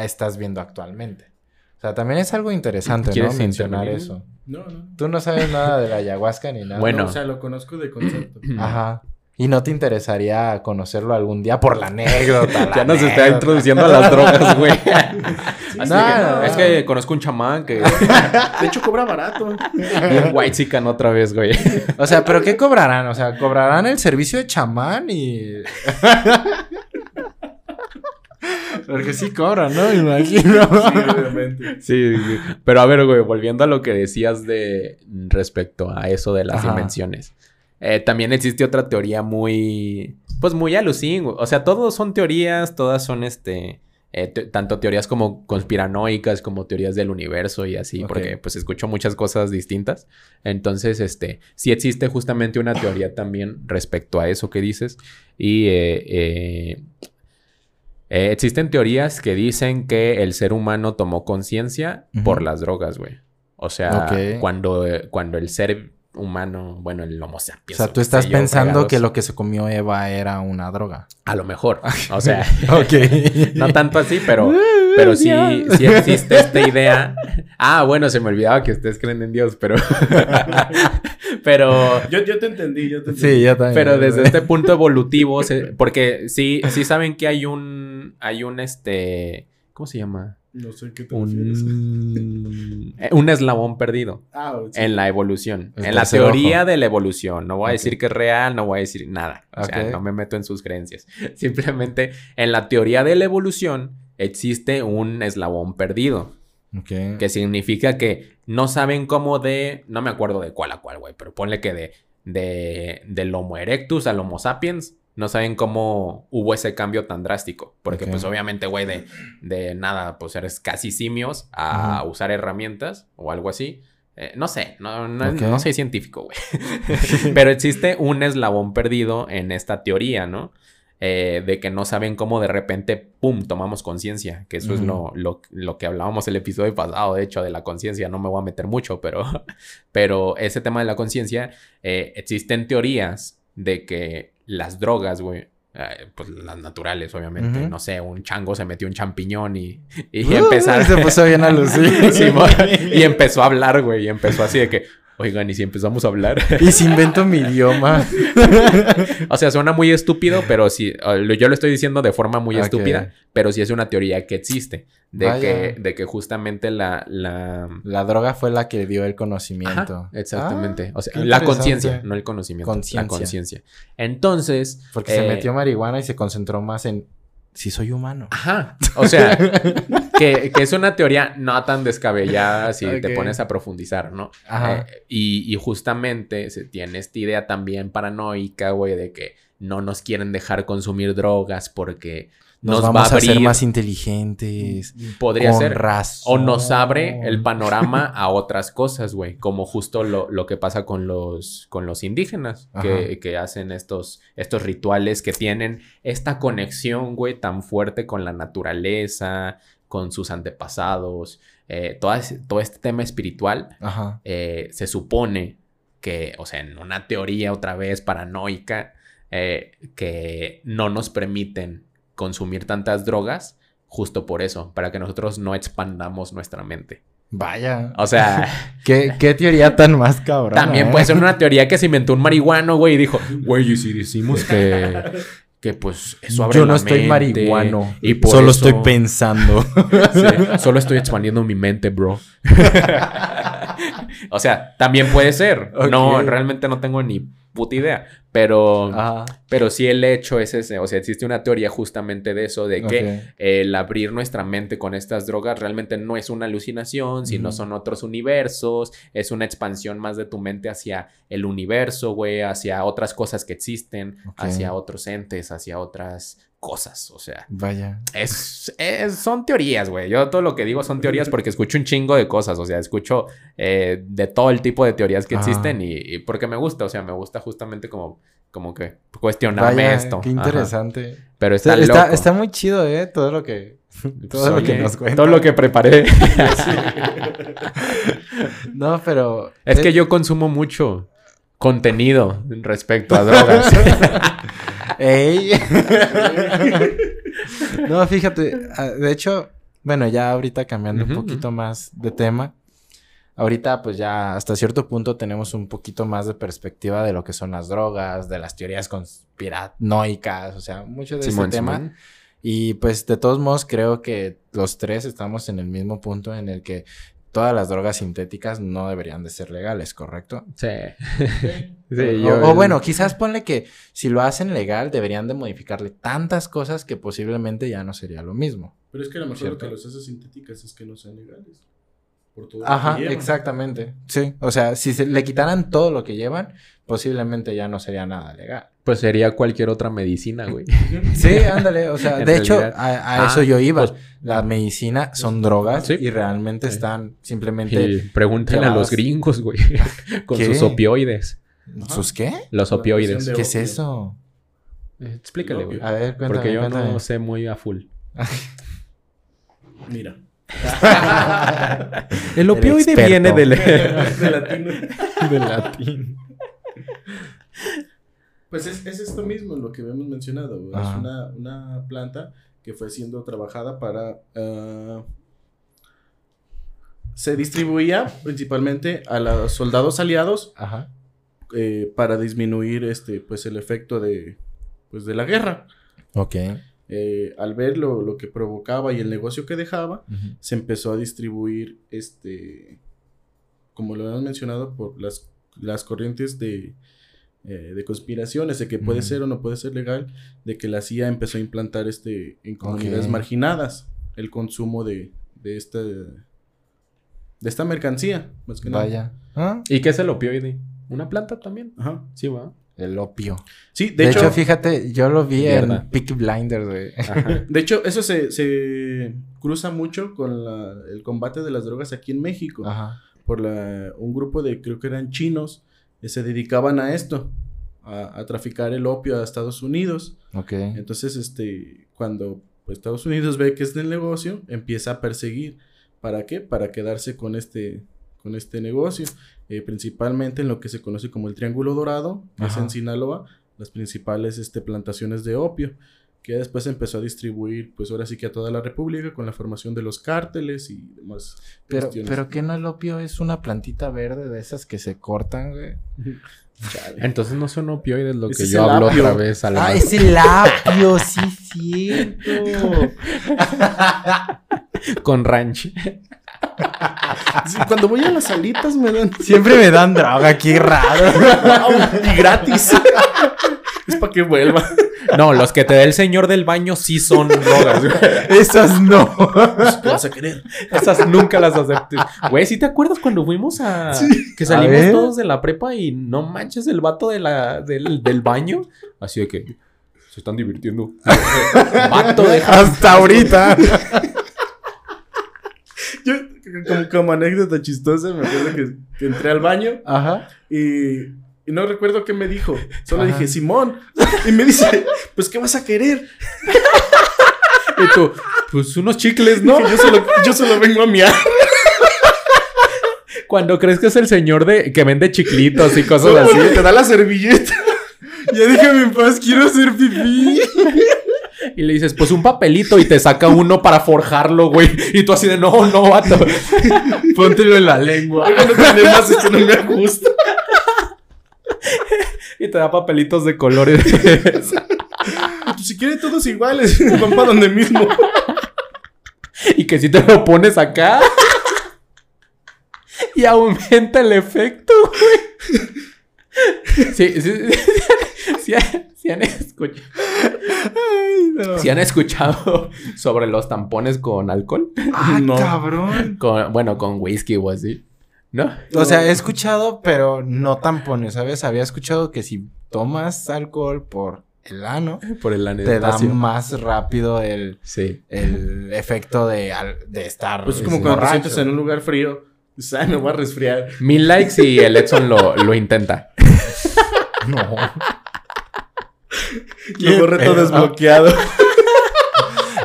Speaker 1: estás viendo actualmente? O sea, también es algo interesante, ¿no?
Speaker 2: ¿Quieres
Speaker 1: Mencionar
Speaker 2: intervenir?
Speaker 1: eso.
Speaker 3: No, no.
Speaker 1: Tú no sabes nada de la ayahuasca ni nada.
Speaker 2: Bueno.
Speaker 3: No, o sea, lo conozco de concepto.
Speaker 1: Ajá. ¿Y no te interesaría conocerlo algún día por la anécdota? la
Speaker 2: Ya nos está
Speaker 1: anécdota?
Speaker 2: introduciendo a las drogas, güey.
Speaker 3: Sí,
Speaker 2: Así
Speaker 1: no,
Speaker 2: que,
Speaker 1: no,
Speaker 2: es que conozco un chamán que...
Speaker 3: De hecho, cobra barato.
Speaker 2: un white chican otra vez, güey.
Speaker 1: O sea, ¿pero qué cobrarán? O sea, ¿cobrarán el servicio de chamán y...? Porque sí cobran, ¿no? Me imagino.
Speaker 3: Sí, obviamente.
Speaker 2: Sí, sí. Pero a ver, güey, volviendo a lo que decías de respecto a eso de las
Speaker 1: Ajá.
Speaker 2: dimensiones. Eh, también existe otra teoría muy, pues muy alucin. O sea, todos son teorías, todas son este, eh, tanto teorías como conspiranoicas, como teorías del universo y así, porque pues escucho muchas cosas distintas. Entonces, este, sí existe justamente una teoría también respecto a eso que dices. Y eh, existen teorías que dicen que el ser humano tomó conciencia por las drogas, güey. O sea, cuando, cuando el ser humano, bueno, el homo
Speaker 1: O
Speaker 2: sapiens.
Speaker 1: sea,
Speaker 2: o
Speaker 1: tú
Speaker 2: qué
Speaker 1: estás
Speaker 2: yo,
Speaker 1: pensando
Speaker 2: fregados,
Speaker 1: que lo que se comió Eva era una droga.
Speaker 2: A lo mejor. O sea, no tanto así, pero, pero sí, sí existe esta idea. Ah, bueno, se me olvidaba que ustedes creen en Dios, pero... pero...
Speaker 3: Yo, yo te entendí, yo te entendí.
Speaker 1: Sí, yo también.
Speaker 2: Pero desde este punto evolutivo, se- porque sí, sí saben que hay un, hay un este, ¿cómo se llama?
Speaker 3: No sé qué te refieres.
Speaker 2: Un, eh, un eslabón perdido
Speaker 3: Ah, sí.
Speaker 2: en la evolución,
Speaker 1: El
Speaker 2: en la teoría
Speaker 1: ojo.
Speaker 2: de la evolución. No voy a decir que es real, no voy a decir nada. O sea, no me meto en sus creencias. Simplemente en la teoría de la evolución existe un eslabón perdido.
Speaker 1: Ok.
Speaker 2: Que significa que no saben cómo de. No me acuerdo de cuál a cuál, güey. Pero ponle que de. de del Homo erectus al Homo sapiens. No saben cómo hubo ese cambio tan drástico. Porque, pues, obviamente, güey, de, de nada, pues eres casi simios a usar herramientas o algo así. Eh, no sé, no, no, soy científico, güey. Pero existe un eslabón perdido en esta teoría, ¿no? Eh, de que no saben cómo de repente, ¡pum!, tomamos conciencia. Que eso es lo, lo, lo que hablábamos el episodio pasado, de hecho, de la conciencia. No me voy a meter mucho, pero, pero ese tema de la conciencia, eh, existen teorías de que las drogas, güey, eh, pues las naturales, obviamente. No sé, un chango se metió un champiñón y, y
Speaker 1: Uh,
Speaker 2: empezaron...
Speaker 1: Se puso bien a lucir.
Speaker 2: Y empezó a hablar, güey, y empezó así de que, oigan, ¿y si empezamos a hablar?
Speaker 1: Y si invento mi idioma.
Speaker 2: O sea, suena muy estúpido, pero sí, lo- yo lo estoy diciendo de forma muy estúpida, pero sí es una teoría que existe, de,
Speaker 1: Vaya.
Speaker 2: que, de que justamente la... la...
Speaker 1: La droga fue la que dio el
Speaker 2: Ajá,
Speaker 1: conocimiento.
Speaker 2: exactamente.
Speaker 1: Ah,
Speaker 2: o sea, la conciencia, no el conocimiento.
Speaker 1: Conciencia.
Speaker 2: La conciencia. Entonces...
Speaker 1: Porque se
Speaker 2: eh,
Speaker 1: metió marihuana y se concentró más en si soy humano.
Speaker 2: Ajá. O sea, que, que es una teoría no tan descabellada si te pones a profundizar, ¿no?
Speaker 1: Ajá.
Speaker 2: Eh, y, y justamente se tiene esta idea también paranoica, güey, de que no nos quieren dejar consumir drogas porque
Speaker 1: Nos,
Speaker 2: nos, va
Speaker 1: vamos
Speaker 2: a
Speaker 1: a, ser
Speaker 2: abrir.
Speaker 1: más inteligentes.
Speaker 2: podría
Speaker 1: con
Speaker 2: ser.
Speaker 1: razón.
Speaker 2: O nos abre el panorama a otras cosas, güey. Como justo lo, lo que pasa con los, con los indígenas, que, que hacen estos, estos rituales que tienen esta conexión, güey, tan fuerte con la naturaleza, con sus antepasados. eh, todo este tema espiritual
Speaker 1: Ajá.
Speaker 2: eh, se supone que, o sea, en una teoría otra vez paranoica, eh, que no nos permiten consumir tantas drogas justo por eso, para que nosotros no expandamos nuestra mente.
Speaker 1: Vaya.
Speaker 2: O sea,
Speaker 1: ¿Qué, qué teoría tan más cabrón.
Speaker 2: también puede ser una teoría que se inventó un marihuano, güey, y dijo, güey, y si decimos que, que pues eso abre
Speaker 1: Yo no
Speaker 2: la
Speaker 1: estoy
Speaker 2: mente,
Speaker 1: marihuano.
Speaker 2: Y por
Speaker 1: Solo
Speaker 2: eso-
Speaker 1: estoy pensando.
Speaker 2: Sí, solo estoy expandiendo mi mente, bro. o sea, también puede ser. No, realmente no tengo ni puta idea. Pero,
Speaker 1: Ajá.
Speaker 2: pero sí el hecho es ese. O sea, existe una teoría justamente de eso, de que el abrir nuestra mente con estas drogas realmente no es una alucinación, sino son otros universos, es una expansión más de tu mente hacia el universo, güey, hacia otras cosas que existen, hacia otros entes, hacia otras cosas, o sea.
Speaker 1: Vaya.
Speaker 2: Es, es- son teorías, güey. Yo todo lo que digo son teorías porque escucho un chingo de cosas. O sea, escucho eh, de todo el tipo de teorías que
Speaker 1: Ah.
Speaker 2: existen y, y porque me gusta. O sea, me gusta justamente como, como que cuestionarme
Speaker 1: Vaya,
Speaker 2: esto.
Speaker 1: qué
Speaker 2: Ajá.
Speaker 1: interesante.
Speaker 2: Pero
Speaker 1: Está,
Speaker 2: está, loco.
Speaker 1: está muy chido, ¿eh? Todo lo que... Todo lo que nos cuenta.
Speaker 2: Todo lo que preparé.
Speaker 1: No, pero...
Speaker 2: es que
Speaker 1: eh,
Speaker 2: yo consumo mucho contenido respecto a drogas.
Speaker 1: ¡Ey! no, fíjate. ah, De hecho, bueno, ya ahorita cambiando
Speaker 2: Ujú,
Speaker 1: un poquito más de tema. Ahorita, pues ya hasta cierto punto tenemos un poquito más de perspectiva de lo que son las drogas, de las teorías conspiranoicas, o sea, mucho de
Speaker 2: Simón,
Speaker 1: ese tema.
Speaker 2: Simón.
Speaker 1: Y pues de todos modos creo que los tres estamos en el mismo punto en el que todas las drogas sintéticas no deberían de ser legales, ¿correcto?
Speaker 2: Sí.
Speaker 1: O-
Speaker 2: Sí,
Speaker 1: o,
Speaker 2: yo-
Speaker 1: o bueno, quizás ponle que si lo hacen legal deberían de modificarle tantas cosas que posiblemente ya no sería lo mismo.
Speaker 3: Pero es que a lo mejor
Speaker 1: ¿Cierto?
Speaker 3: lo que los hace sintéticas es que no sean legales. Por todo lo que
Speaker 1: Ajá,
Speaker 3: llevan.
Speaker 1: exactamente. Sí, o sea, si se le quitaran todo lo que llevan, posiblemente ya no sería nada legal.
Speaker 2: Pues sería cualquier otra medicina, güey.
Speaker 1: Sí, ándale, o sea, de hecho, a, a
Speaker 2: Ah,
Speaker 1: eso yo iba.
Speaker 2: pues-
Speaker 1: la medicina son drogas
Speaker 2: Sí.
Speaker 1: y realmente
Speaker 2: Sí.
Speaker 1: están simplemente...
Speaker 2: Y pregúntenle a los gringos, güey. Con
Speaker 1: ¿Qué?
Speaker 2: sus opioides.
Speaker 3: Ajá.
Speaker 1: ¿Sus qué?
Speaker 2: Los opioides.
Speaker 1: ¿Qué es eso?
Speaker 2: Eh, Explícale, güey.
Speaker 1: A ver, cuéntame,
Speaker 2: Porque yo
Speaker 1: cuéntame.
Speaker 2: no sé muy a full.
Speaker 3: Mira.
Speaker 2: El
Speaker 1: opioide
Speaker 2: viene del...
Speaker 3: de latino.
Speaker 1: De latín.
Speaker 3: Pues es, es esto mismo lo que habíamos mencionado. Es una, una planta que fue siendo trabajada para... ah, se distribuía principalmente a los soldados aliados
Speaker 1: Ajá.
Speaker 3: eh, para disminuir este, pues, el efecto de, pues, de la guerra.
Speaker 1: Ok.
Speaker 3: Eh, al ver lo, lo que provocaba y el negocio que dejaba, se empezó a distribuir, este, como lo hemos mencionado, por las, las corrientes de, eh, de conspiraciones, de que puede ser o no puede ser legal, de que la CIA empezó a implantar este, en comunidades marginadas el consumo de, de, esta, de esta mercancía, más que nada.
Speaker 1: Vaya. ¿Ah?
Speaker 2: ¿Y qué es el opioide? ¿Una planta también?
Speaker 3: Ajá.
Speaker 2: Sí, va.
Speaker 1: El opio.
Speaker 3: Sí,
Speaker 1: De,
Speaker 3: de,
Speaker 1: hecho,
Speaker 3: hecho,
Speaker 1: fíjate, yo lo vi
Speaker 2: Mierda.
Speaker 1: en Peaky Blinders, güey.
Speaker 3: De hecho, eso se, se cruza mucho con la- el combate de las drogas aquí en México.
Speaker 1: Ajá.
Speaker 3: por la, un grupo de, creo que eran chinos, que se dedicaban a esto, a, a traficar el opio a Estados Unidos.
Speaker 1: Ok.
Speaker 3: Entonces, este, cuando pues, Estados Unidos ve que es del negocio, empieza a perseguir. ¿Para qué? Para quedarse con este, con este negocio. Eh, principalmente en lo que se conoce como el Triángulo Dorado, que es en Sinaloa, las principales este, plantaciones de opio. Que después empezó a distribuir, pues ahora sí que a toda la República, con la formación de los cárteles y demás.
Speaker 1: Pero,
Speaker 3: cuestiones.
Speaker 1: pero que no el opio es una plantita verde de esas que se cortan, güey.
Speaker 3: Chale.
Speaker 2: Entonces no son opioides lo que yo hablo
Speaker 3: apio.
Speaker 2: otra vez a la
Speaker 1: Ah, es el apio, sí, cierto.
Speaker 2: Con ranch.
Speaker 3: Sí, cuando voy a las salitas me dan
Speaker 1: Siempre me dan droga, qué raro.
Speaker 3: y gratis. es para que vuelva.
Speaker 2: No, los que te da el señor del baño sí son drogas. güey.
Speaker 1: Esas no.
Speaker 3: ¿Qué vas a querer?
Speaker 2: Esas nunca las aceptes. Güey, ¿sí te acuerdas cuando fuimos a... Que salimos todos de la prepa y no manches el vato de la, del, del baño? Así de que... Se están divirtiendo. vato, deja...
Speaker 1: Hasta ahorita.
Speaker 3: Como, como anécdota chistosa, me acuerdo que, que entré al baño
Speaker 1: Ajá.
Speaker 3: y, y no recuerdo qué me dijo. Solo
Speaker 1: Ajá.
Speaker 3: dije, Simón. Y me dice, pues, ¿qué vas a querer?
Speaker 2: Y tú, pues unos chicles, ¿no?
Speaker 3: Dije, yo, solo, yo solo vengo a miar.
Speaker 2: Cuando crees que es el señor de que vende chiclitos y cosas así.
Speaker 3: te da la servilleta.
Speaker 1: Ya déjame en paz, quiero hacer pipí.
Speaker 2: Y le dices, pues un papelito y te saca uno para forjarlo, güey. Y tú así de, no, no, vato.
Speaker 1: Póntelo en la lengua.
Speaker 3: No esto me gusta.
Speaker 2: Y te da papelitos de colores.
Speaker 3: Pues, si quieren todos iguales, van para donde mismo.
Speaker 2: y que si te lo pones acá. y aumenta el efecto, güey. Sí, sí, sí, sí, sí han escuchado. ¿Sí han escuchado sobre los tampones con alcohol?
Speaker 1: ¡Ah,
Speaker 3: No.
Speaker 1: cabrón!
Speaker 2: Con, bueno, con whisky o así. ¿No?
Speaker 1: O sea, he escuchado, pero no tampones, ¿sabes? Había escuchado que si tomas alcohol por el ano,
Speaker 2: Por el
Speaker 1: te da más rápido el,
Speaker 2: Sí.
Speaker 1: el efecto de, de estar
Speaker 3: Pues es como cuando te sientes en un lugar frío. Dices, ay, me voy a resfriar.
Speaker 2: Mil likes y el Edson lo, lo intenta.
Speaker 1: No.
Speaker 3: Luego reto
Speaker 1: pedo?
Speaker 3: desbloqueado.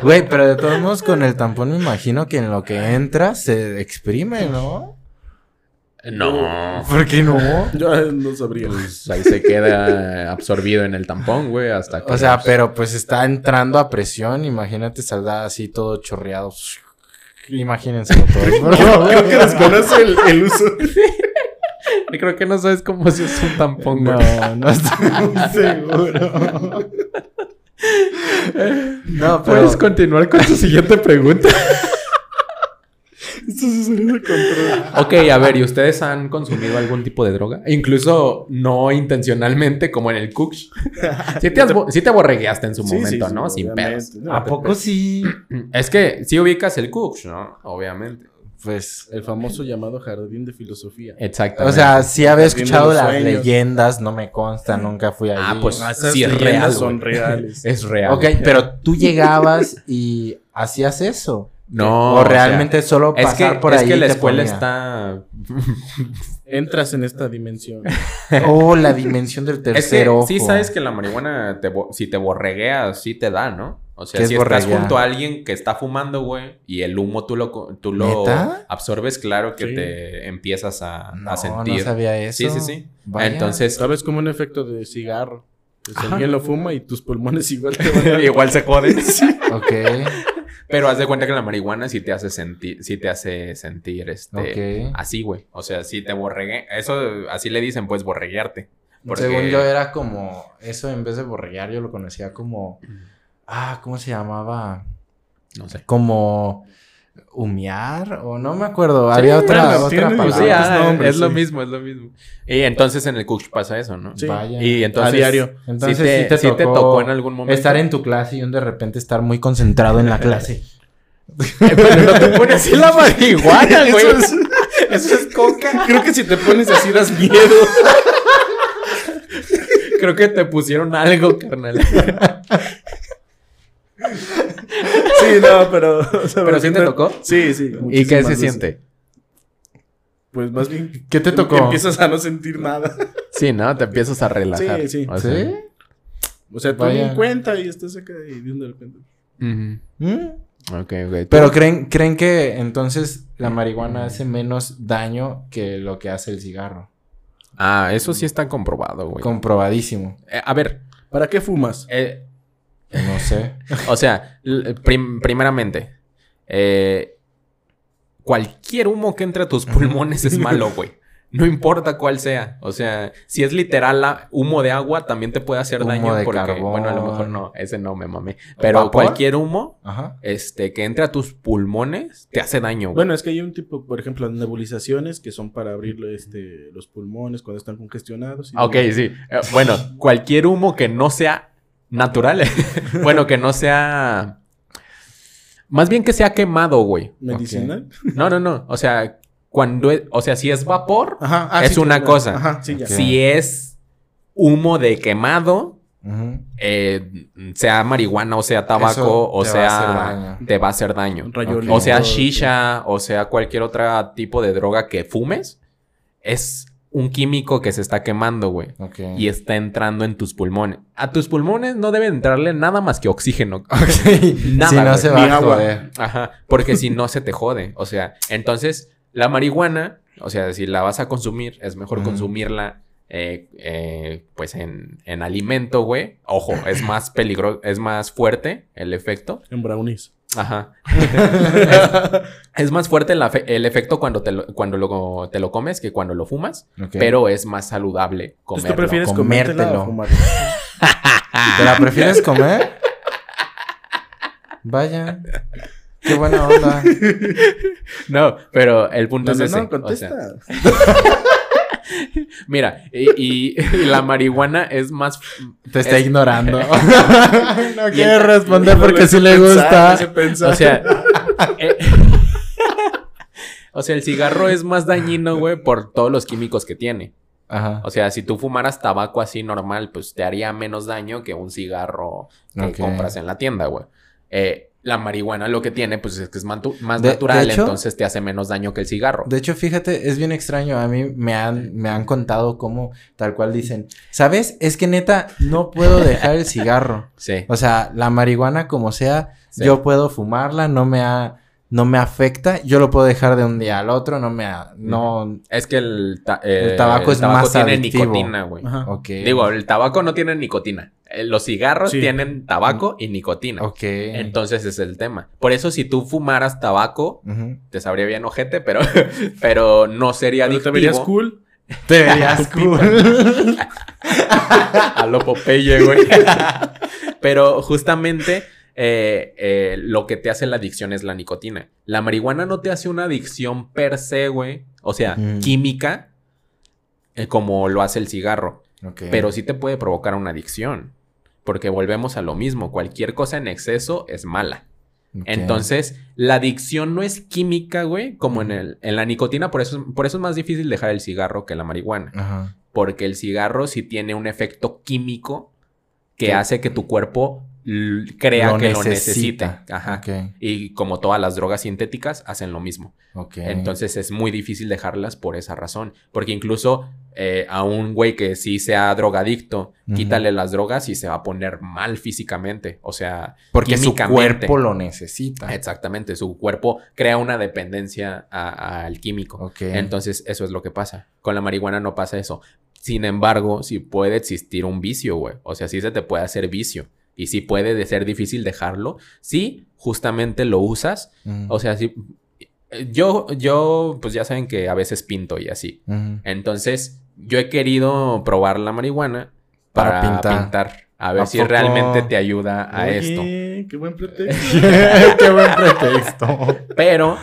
Speaker 1: Güey, pero de todos modos con el tampón me imagino que en lo que entra se exprime, ¿no?
Speaker 2: No.
Speaker 1: ¿Por qué no?
Speaker 3: Yo eh, no sabría.
Speaker 2: Pues ahí se queda absorbido en el tampón, güey, hasta que...
Speaker 1: O sea, pero pues está entrando a presión, imagínate saldrá así todo chorreado. Imagínense todo.
Speaker 3: Creo que desconoce el, el uso.
Speaker 2: Creo que no sabes cómo se usa un tampón, güey.
Speaker 1: No, no estoy muy seguro. No, pero
Speaker 2: ¿Puedes continuar con tu siguiente pregunta?
Speaker 3: Esto se salió de control.
Speaker 2: ok, a ver, ¿y ustedes han consumido algún tipo de droga? Incluso no intencionalmente, como en el Cooks. Sí te, sí te borregueaste en su
Speaker 3: Sí,
Speaker 2: momento,
Speaker 3: sí, sí,
Speaker 2: ¿no? Sin pedos.
Speaker 3: No,
Speaker 1: ¿a poco sí?
Speaker 2: Es que sí ubicas el Cooks, ¿no? Obviamente.
Speaker 1: Pues,
Speaker 3: El famoso llamado jardín de filosofía.
Speaker 2: Exactamente.
Speaker 1: o sea, sí había escuchado las
Speaker 3: sueños.
Speaker 1: leyendas, no me consta, nunca fui allí.
Speaker 2: Ah, pues,
Speaker 3: esas
Speaker 2: sí es real,
Speaker 3: son
Speaker 2: güey.
Speaker 3: reales.
Speaker 2: es real.
Speaker 1: Ok, pero tú llegabas y hacías eso.
Speaker 2: No.
Speaker 1: o
Speaker 2: sea,
Speaker 1: realmente solo
Speaker 2: es
Speaker 1: pasar
Speaker 2: que,
Speaker 1: por
Speaker 2: es
Speaker 1: ahí
Speaker 2: que la
Speaker 1: te
Speaker 2: escuela
Speaker 1: ponía.
Speaker 2: está.
Speaker 3: Entras en esta dimensión.
Speaker 1: Oh, la dimensión del
Speaker 2: Es que
Speaker 1: tercer ojo.
Speaker 2: sí sabes que la marihuana, te si te borregueas, sí te da, ¿no? O sea,
Speaker 1: ¿Qué es
Speaker 2: si estás junto a alguien que está fumando, güey, y el humo tú lo, tú lo
Speaker 1: ¿Neta?
Speaker 2: absorbes, claro que
Speaker 3: Sí.
Speaker 2: te empiezas a,
Speaker 1: No,
Speaker 2: a sentir.
Speaker 1: no sabía eso.
Speaker 2: Sí, sí, sí.
Speaker 1: Vaya.
Speaker 2: Entonces,
Speaker 3: ¿Sabes? Como un efecto de cigarro. Que si
Speaker 2: Ajá.
Speaker 3: alguien lo fuma y tus pulmones igual te van a...
Speaker 2: igual se joden.
Speaker 1: Ok,
Speaker 2: Pero haz de cuenta que la marihuana sí te hace sentir, sí te hace sentir este
Speaker 1: ok.
Speaker 2: así, güey. O sea, sí te borregue. Eso así le dicen, pues borreguearte. Porque-
Speaker 1: Según yo era como, eso en vez de borreguear, yo lo conocía como, ah, ¿cómo se llamaba?
Speaker 2: No sé.
Speaker 1: Como humear o no me acuerdo,
Speaker 2: Sí,
Speaker 1: había otra, otra palabra.
Speaker 2: Sí, ah,
Speaker 3: nombres,
Speaker 2: es lo mismo, es lo mismo. Y entonces en el Cook pasa eso, ¿no?
Speaker 3: Sí.
Speaker 1: Vaya.
Speaker 2: Y entonces
Speaker 3: A diario.
Speaker 1: Entonces
Speaker 2: sí te,
Speaker 1: sí te tocó
Speaker 2: en algún momento.
Speaker 1: estar en tu clase y un de repente estar muy concentrado en la clase.
Speaker 2: Pero no te pones así la marihuana, güey.
Speaker 3: Eso es-
Speaker 2: Eso es coca.
Speaker 3: Creo que si te pones así das miedo.
Speaker 2: Creo que te pusieron algo, carnal.
Speaker 3: Sí, no, pero... o sea,
Speaker 2: ¿Pero sí te tocó?
Speaker 3: Sí, sí.
Speaker 2: ¿Y qué se
Speaker 3: veces.
Speaker 2: siente?
Speaker 3: Pues más bien...
Speaker 1: ¿Qué te
Speaker 3: que
Speaker 1: tocó?
Speaker 3: Empiezas a no sentir nada.
Speaker 2: Sí, ¿no? Te empiezas a relajar.
Speaker 3: Sí, sí.
Speaker 2: O sea,
Speaker 1: ¿Sí?
Speaker 3: O sea, tú ni cuenta y estás acá y de de repente...
Speaker 2: ujú.
Speaker 1: ¿Mm?
Speaker 2: Ok, ok.
Speaker 1: Pero creen, creen que entonces la marihuana hace menos daño que lo que hace el cigarro.
Speaker 2: Ah, eso sí está comprobado, güey.
Speaker 1: Comprobadísimo.
Speaker 2: Eh, a ver,
Speaker 3: ¿Para qué fumas?
Speaker 2: eh,
Speaker 1: No sé.
Speaker 2: o sea, prim- primeramente, eh, cualquier humo que entre a tus pulmones es malo, güey. No importa cuál sea. O sea, si es literal la- humo de agua, también te puede hacer
Speaker 1: Humo
Speaker 2: daño.
Speaker 1: de
Speaker 2: porque,
Speaker 1: carbón.
Speaker 2: bueno, a lo mejor no, ese no me mamé. Pero
Speaker 1: ¿Vapor?
Speaker 2: cualquier humo
Speaker 1: Ajá.
Speaker 2: este, que entre a tus pulmones te hace daño, güey.
Speaker 3: Bueno, es que hay un tipo, por ejemplo, nebulizaciones que son para abrir este, los pulmones cuando están congestionados. y-
Speaker 2: Ok, sí. Eh, bueno, cualquier humo que no sea natural. bueno, que no sea. Más bien que sea quemado, güey.
Speaker 3: ¿Medicinal?
Speaker 2: No, no, no. O sea, cuando es- o sea, si es vapor,
Speaker 3: Ajá. ah,
Speaker 2: Es
Speaker 3: sí,
Speaker 2: una
Speaker 3: claro.
Speaker 2: cosa.
Speaker 3: Ajá, sí, ya.
Speaker 1: Ok.
Speaker 2: si es humo de quemado, eh, sea marihuana o sea tabaco,
Speaker 1: Eso
Speaker 2: o
Speaker 1: te
Speaker 2: sea, te va a hacer daño. O sea, shisha, o sea, cualquier otro tipo de droga que fumes, es un químico que se está quemando, güey.
Speaker 1: Ok.
Speaker 2: y está entrando en tus pulmones. A tus pulmones no debe entrarle nada más que oxígeno. Nada,
Speaker 1: si no
Speaker 2: güey.
Speaker 1: se
Speaker 3: Ni
Speaker 1: va a
Speaker 3: agua.
Speaker 1: joder.
Speaker 2: Ajá, porque si no se te jode. O sea, entonces la marihuana, o sea, si la vas a consumir, es mejor consumirla eh, eh, pues en, en alimento, güey. Ojo, es más peligroso, es más fuerte el efecto.
Speaker 3: En brownies.
Speaker 2: Ajá. es, es más fuerte el, efecto cuando, te lo, cuando lo, te lo comes que cuando lo fumas, pero es más saludable comerlo.
Speaker 3: ¿tú prefieres
Speaker 1: comértelo. ¿Te la prefieres comer? Vaya. Qué buena onda.
Speaker 2: No, pero el punto
Speaker 3: No,
Speaker 2: es
Speaker 3: no,
Speaker 2: ese.
Speaker 3: no, contesta.
Speaker 2: O sea, Mira, y, y- y la marihuana es más...
Speaker 1: Te está
Speaker 2: Es-
Speaker 1: ignorando. no quiere responder porque sí le gusta.
Speaker 3: pensar.
Speaker 2: O sea... eh, o sea, el cigarro es más dañino, güey, por todos los químicos que tiene.
Speaker 1: Ajá.
Speaker 2: O sea, si tú fumaras tabaco así normal, pues te haría menos daño que un cigarro que compras en la tienda, güey. Eh, la marihuana lo que tiene, pues es que es más
Speaker 1: De- de
Speaker 2: natural,
Speaker 1: hecho-
Speaker 2: entonces te hace menos daño que el cigarro.
Speaker 1: De hecho, fíjate, es bien extraño. A mí me han, me han contado cómo tal cual dicen, ¿sabes? Es que neta, no puedo dejar el cigarro.
Speaker 2: Sí.
Speaker 1: O sea, la marihuana como sea,
Speaker 2: Sí.
Speaker 1: yo puedo fumarla, no me ha, no me afecta, yo lo puedo dejar de un día al otro, no me ha, no,
Speaker 2: Es que el, ta- eh,
Speaker 1: El tabaco es más
Speaker 2: tiene
Speaker 1: adictivo.
Speaker 2: nicotina, güey. Digo, el tabaco no tiene nicotina. Eh, Los cigarros
Speaker 3: Sí.
Speaker 2: tienen tabaco y nicotina.
Speaker 1: ok.
Speaker 2: Entonces es el tema. Por eso si tú fumaras tabaco, te sabría bien ojete, pero, pero no sería
Speaker 3: Pero te
Speaker 2: adictivo.
Speaker 3: verías cool.
Speaker 1: Te verías cool.
Speaker 2: A lo Popeye, güey. Pero justamente eh, eh, lo que te hace la adicción es la nicotina. La marihuana no te hace una adicción per se, güey. O sea,
Speaker 1: Mm.
Speaker 2: química, eh, como lo hace el cigarro. Pero sí te puede provocar una adicción. Porque volvemos a lo mismo. Cualquier cosa en exceso es mala. Entonces, la adicción no es química, güey, como en, el, en la nicotina. Por eso, por eso es más difícil dejar el cigarro que la marihuana.
Speaker 1: Ajá.
Speaker 2: Porque el cigarro sí tiene un efecto químico que hace que tu cuerpo crea
Speaker 1: Lo
Speaker 2: que
Speaker 1: necesita.
Speaker 2: lo necesita. Ajá. Y como todas las drogas sintéticas, hacen lo mismo. Entonces es muy difícil dejarlas por esa razón. Porque incluso eh, a un güey que sí sea drogadicto, quítale las drogas y se va a poner mal físicamente. O sea,
Speaker 1: Porque su cuerpo lo necesita.
Speaker 2: Exactamente, su cuerpo crea una dependencia al químico. Entonces, eso es lo que pasa. Con la marihuana no pasa eso. Sin embargo, sí puede existir un vicio, güey. O sea, sí se te puede hacer vicio. Y sí puede de ser difícil dejarlo. Si justamente lo usas. O sea, sí. Yo, yo, pues ya saben que a veces pinto y así. Entonces, yo he querido probar la marihuana para,
Speaker 1: Para pintar.
Speaker 2: pintar. A ver
Speaker 1: ¿A
Speaker 2: si
Speaker 1: poco?
Speaker 2: realmente te ayuda a
Speaker 3: Oye,
Speaker 2: esto.
Speaker 3: Qué buen pretexto.
Speaker 1: Qué buen pretexto.
Speaker 2: Pero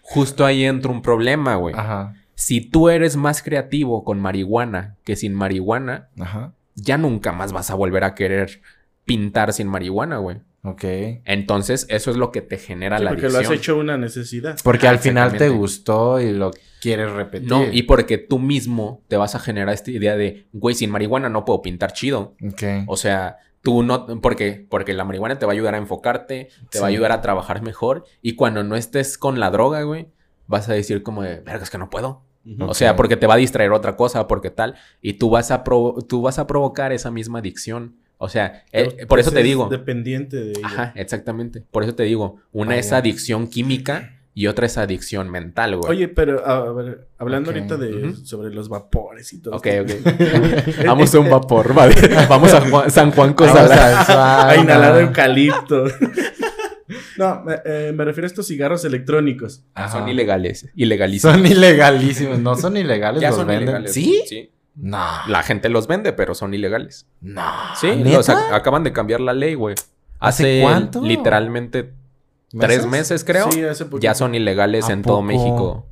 Speaker 2: justo ahí entra un problema, güey.
Speaker 1: Ajá.
Speaker 2: Si tú eres más creativo con marihuana que sin marihuana,
Speaker 1: Ajá.
Speaker 2: ya nunca más vas a volver a querer pintar sin marihuana, güey.
Speaker 1: Ok.
Speaker 2: Entonces, eso es lo que te genera
Speaker 3: Sí,
Speaker 2: la
Speaker 3: porque
Speaker 2: adicción.
Speaker 3: lo has hecho una necesidad.
Speaker 1: Porque
Speaker 2: Ah,
Speaker 1: al final te gustó y lo quieres repetir.
Speaker 2: No, y porque tú mismo te vas a generar esta idea de, güey, sin marihuana no puedo pintar chido.
Speaker 1: Ok.
Speaker 2: O sea, tú no, porque, porque la marihuana te va a ayudar a enfocarte, te va a ayudar a trabajar mejor. Y cuando no estés con la droga, güey, vas a decir como de, verga, es que no puedo. O
Speaker 1: Ok.
Speaker 2: sea, porque te va a distraer otra cosa, porque tal. Y tú vas a, provo- tú vas a provocar esa misma adicción. O sea, eh, por eso te
Speaker 3: es
Speaker 2: digo.
Speaker 3: Dependiente de ella.
Speaker 2: Ajá, exactamente. Por eso te digo. Una
Speaker 1: Vaya.
Speaker 2: es adicción química y otra es adicción mental, güey.
Speaker 3: Oye, pero a ver, hablando ahorita de sobre los vapores y todo.
Speaker 2: Ok,
Speaker 3: esto.
Speaker 2: ok. Vamos a un vapor, vale. Vamos a Juan- San Juan
Speaker 1: sauna.
Speaker 3: A inhalar eucalipto. no, me, eh, me refiero a estos cigarros electrónicos.
Speaker 1: Ajá.
Speaker 2: Son ilegales. Ilegalísimos.
Speaker 1: Son ilegalísimos. No son ilegales,
Speaker 2: Ya
Speaker 1: los
Speaker 2: son
Speaker 1: venden.
Speaker 2: ilegales.
Speaker 1: ¿Sí?
Speaker 2: Sí.
Speaker 1: No.
Speaker 2: La gente los vende, pero son ilegales.
Speaker 1: No.
Speaker 2: Sí,
Speaker 1: ¿Neta?
Speaker 2: los ac- acaban de cambiar la ley, güey.
Speaker 1: ¿Hace
Speaker 2: Hace
Speaker 1: cuánto?
Speaker 2: literalmente tres meses, creo.
Speaker 3: Sí, hace poquito.
Speaker 2: ya son ilegales
Speaker 1: ¿A
Speaker 2: en todo? México.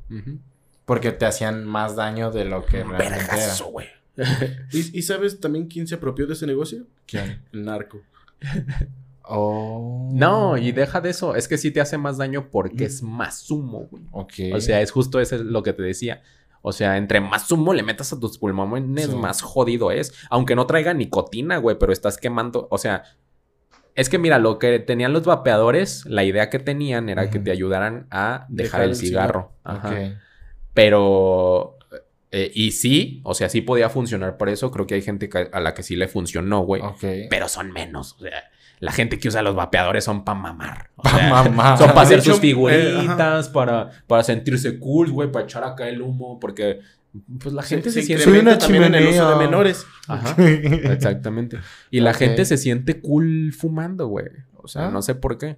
Speaker 1: Porque te hacían más daño de lo que realmente era.
Speaker 2: Vergazo, güey.
Speaker 3: ¿Y, y sabes también quién se apropió de ese negocio?
Speaker 1: ¿Quién?
Speaker 3: El narco.
Speaker 1: Oh.
Speaker 2: No, y deja de eso. Es que sí te hace más daño porque es más humo, güey.
Speaker 1: Ok.
Speaker 2: O sea, es justo eso es lo que te decía. O sea, entre más humo le metas a tus pulmones,
Speaker 1: Sí.
Speaker 2: más jodido es. Aunque no traiga nicotina, güey, pero estás quemando. O sea, es que mira, lo que tenían los vapeadores, la idea que tenían era que te ayudaran a dejar,
Speaker 3: Dejar
Speaker 2: el cigarro. Ajá. Pero. eh, y sí, o sea, sí podía funcionar por eso. Creo que hay gente a la que sí le funcionó, güey.
Speaker 1: Ok.
Speaker 2: Pero son menos. O sea, la gente que usa los vapeadores son para mamar. O
Speaker 1: Pa'
Speaker 2: sea,
Speaker 1: mamar.
Speaker 2: Son para hacer sus
Speaker 3: eh,
Speaker 2: figuritas, para, para sentirse cool, güey, para echar acá el humo, porque pues la gente se, siente...
Speaker 1: Soy una
Speaker 3: también en el uso de menores.
Speaker 2: Ajá, exactamente. Y la gente se siente cool fumando, güey. O sea,
Speaker 1: Ah.
Speaker 2: no sé por qué.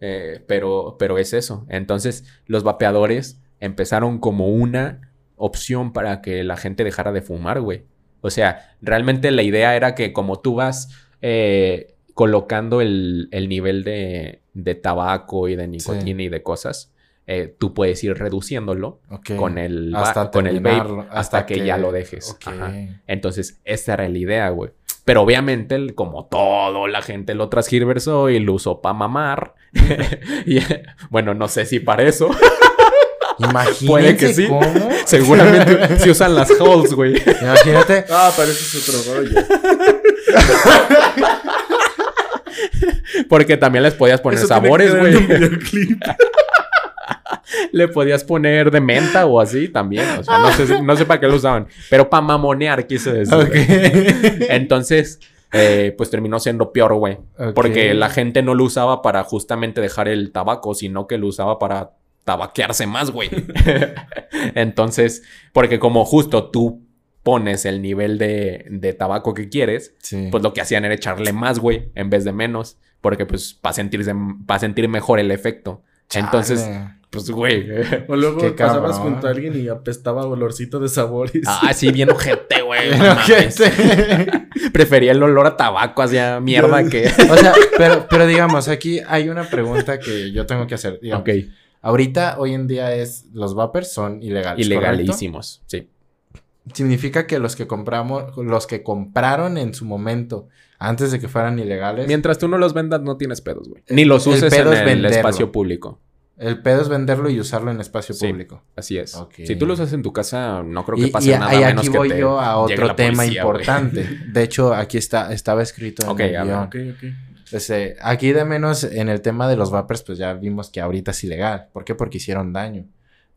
Speaker 2: Eh, pero, pero es eso. Entonces, los vapeadores empezaron como una opción para que la gente dejara de fumar, güey. O sea, realmente la idea era que como tú vas eh, colocando el, el nivel de, de tabaco y de nicotina y de cosas, eh, tú puedes ir reduciéndolo con el,
Speaker 1: Hasta
Speaker 2: con el vape hasta,
Speaker 1: hasta
Speaker 2: que,
Speaker 1: que-
Speaker 2: ya lo dejes. Ajá. Entonces, esa era la idea, güey. Pero obviamente, el- como todo, la gente lo transgiversó y lo usó para mamar. y, bueno, no sé si para eso.
Speaker 1: Imagínense
Speaker 2: Puede que sí.
Speaker 1: cómo.
Speaker 2: Seguramente si usan las holes, güey.
Speaker 1: Imagínate.
Speaker 3: Ah, parece es otro rollo.
Speaker 2: Porque también les podías poner
Speaker 3: Eso
Speaker 2: sabores, güey. Le podías poner de menta o así también. O sea, no sé, no sé para qué lo usaban. Pero para mamonear, quise decir. Entonces, eh, pues terminó siendo peor, güey. Porque la gente no lo usaba para justamente dejar el tabaco, sino que lo usaba para tabaquearse más, güey. Entonces, porque como justo tú pones el nivel de, de tabaco que quieres,
Speaker 1: Sí.
Speaker 2: pues lo que hacían era echarle más, güey, en vez de menos. Porque pues para sentirse, para sentir mejor el efecto. Entonces, pues, güey.
Speaker 3: O luego
Speaker 1: Qué
Speaker 3: pasabas
Speaker 1: cabrón.
Speaker 3: junto a alguien y apestaba olorcito de sabores.
Speaker 2: Ah, sí, bien ojete, güey. Prefería el olor a tabaco hacia mierda que.
Speaker 1: O sea, pero, pero digamos, aquí hay una pregunta que yo tengo que hacer. Digamos,
Speaker 2: ok.
Speaker 1: Ahorita, hoy en día, es los vapers son ilegales. ¿correcto?
Speaker 2: Ilegalísimos, sí.
Speaker 1: Significa que los que compramos, los que compraron en su momento, antes de que fueran ilegales,
Speaker 2: Mientras tú no los vendas, no tienes pedos, güey. Ni los uses en
Speaker 1: es
Speaker 2: el
Speaker 1: venderlo.
Speaker 2: espacio público.
Speaker 1: el pedo es venderlo y usarlo en espacio
Speaker 2: Sí.
Speaker 1: público.
Speaker 2: Así es.
Speaker 1: Ok.
Speaker 2: Si tú lo usas en tu casa, no creo que
Speaker 1: Y,
Speaker 2: pase
Speaker 1: y-
Speaker 2: nada
Speaker 1: y
Speaker 2: menos
Speaker 1: aquí
Speaker 2: que
Speaker 1: voy
Speaker 2: te
Speaker 1: yo a otro tema
Speaker 2: policía,
Speaker 1: importante. De hecho, aquí está, estaba escrito en
Speaker 2: Ok,
Speaker 1: el guion.
Speaker 3: Ok, ok.
Speaker 1: Este, aquí de menos en el tema de los vapers, pues ya vimos que ahorita es ilegal. ¿Por qué? Porque hicieron daño.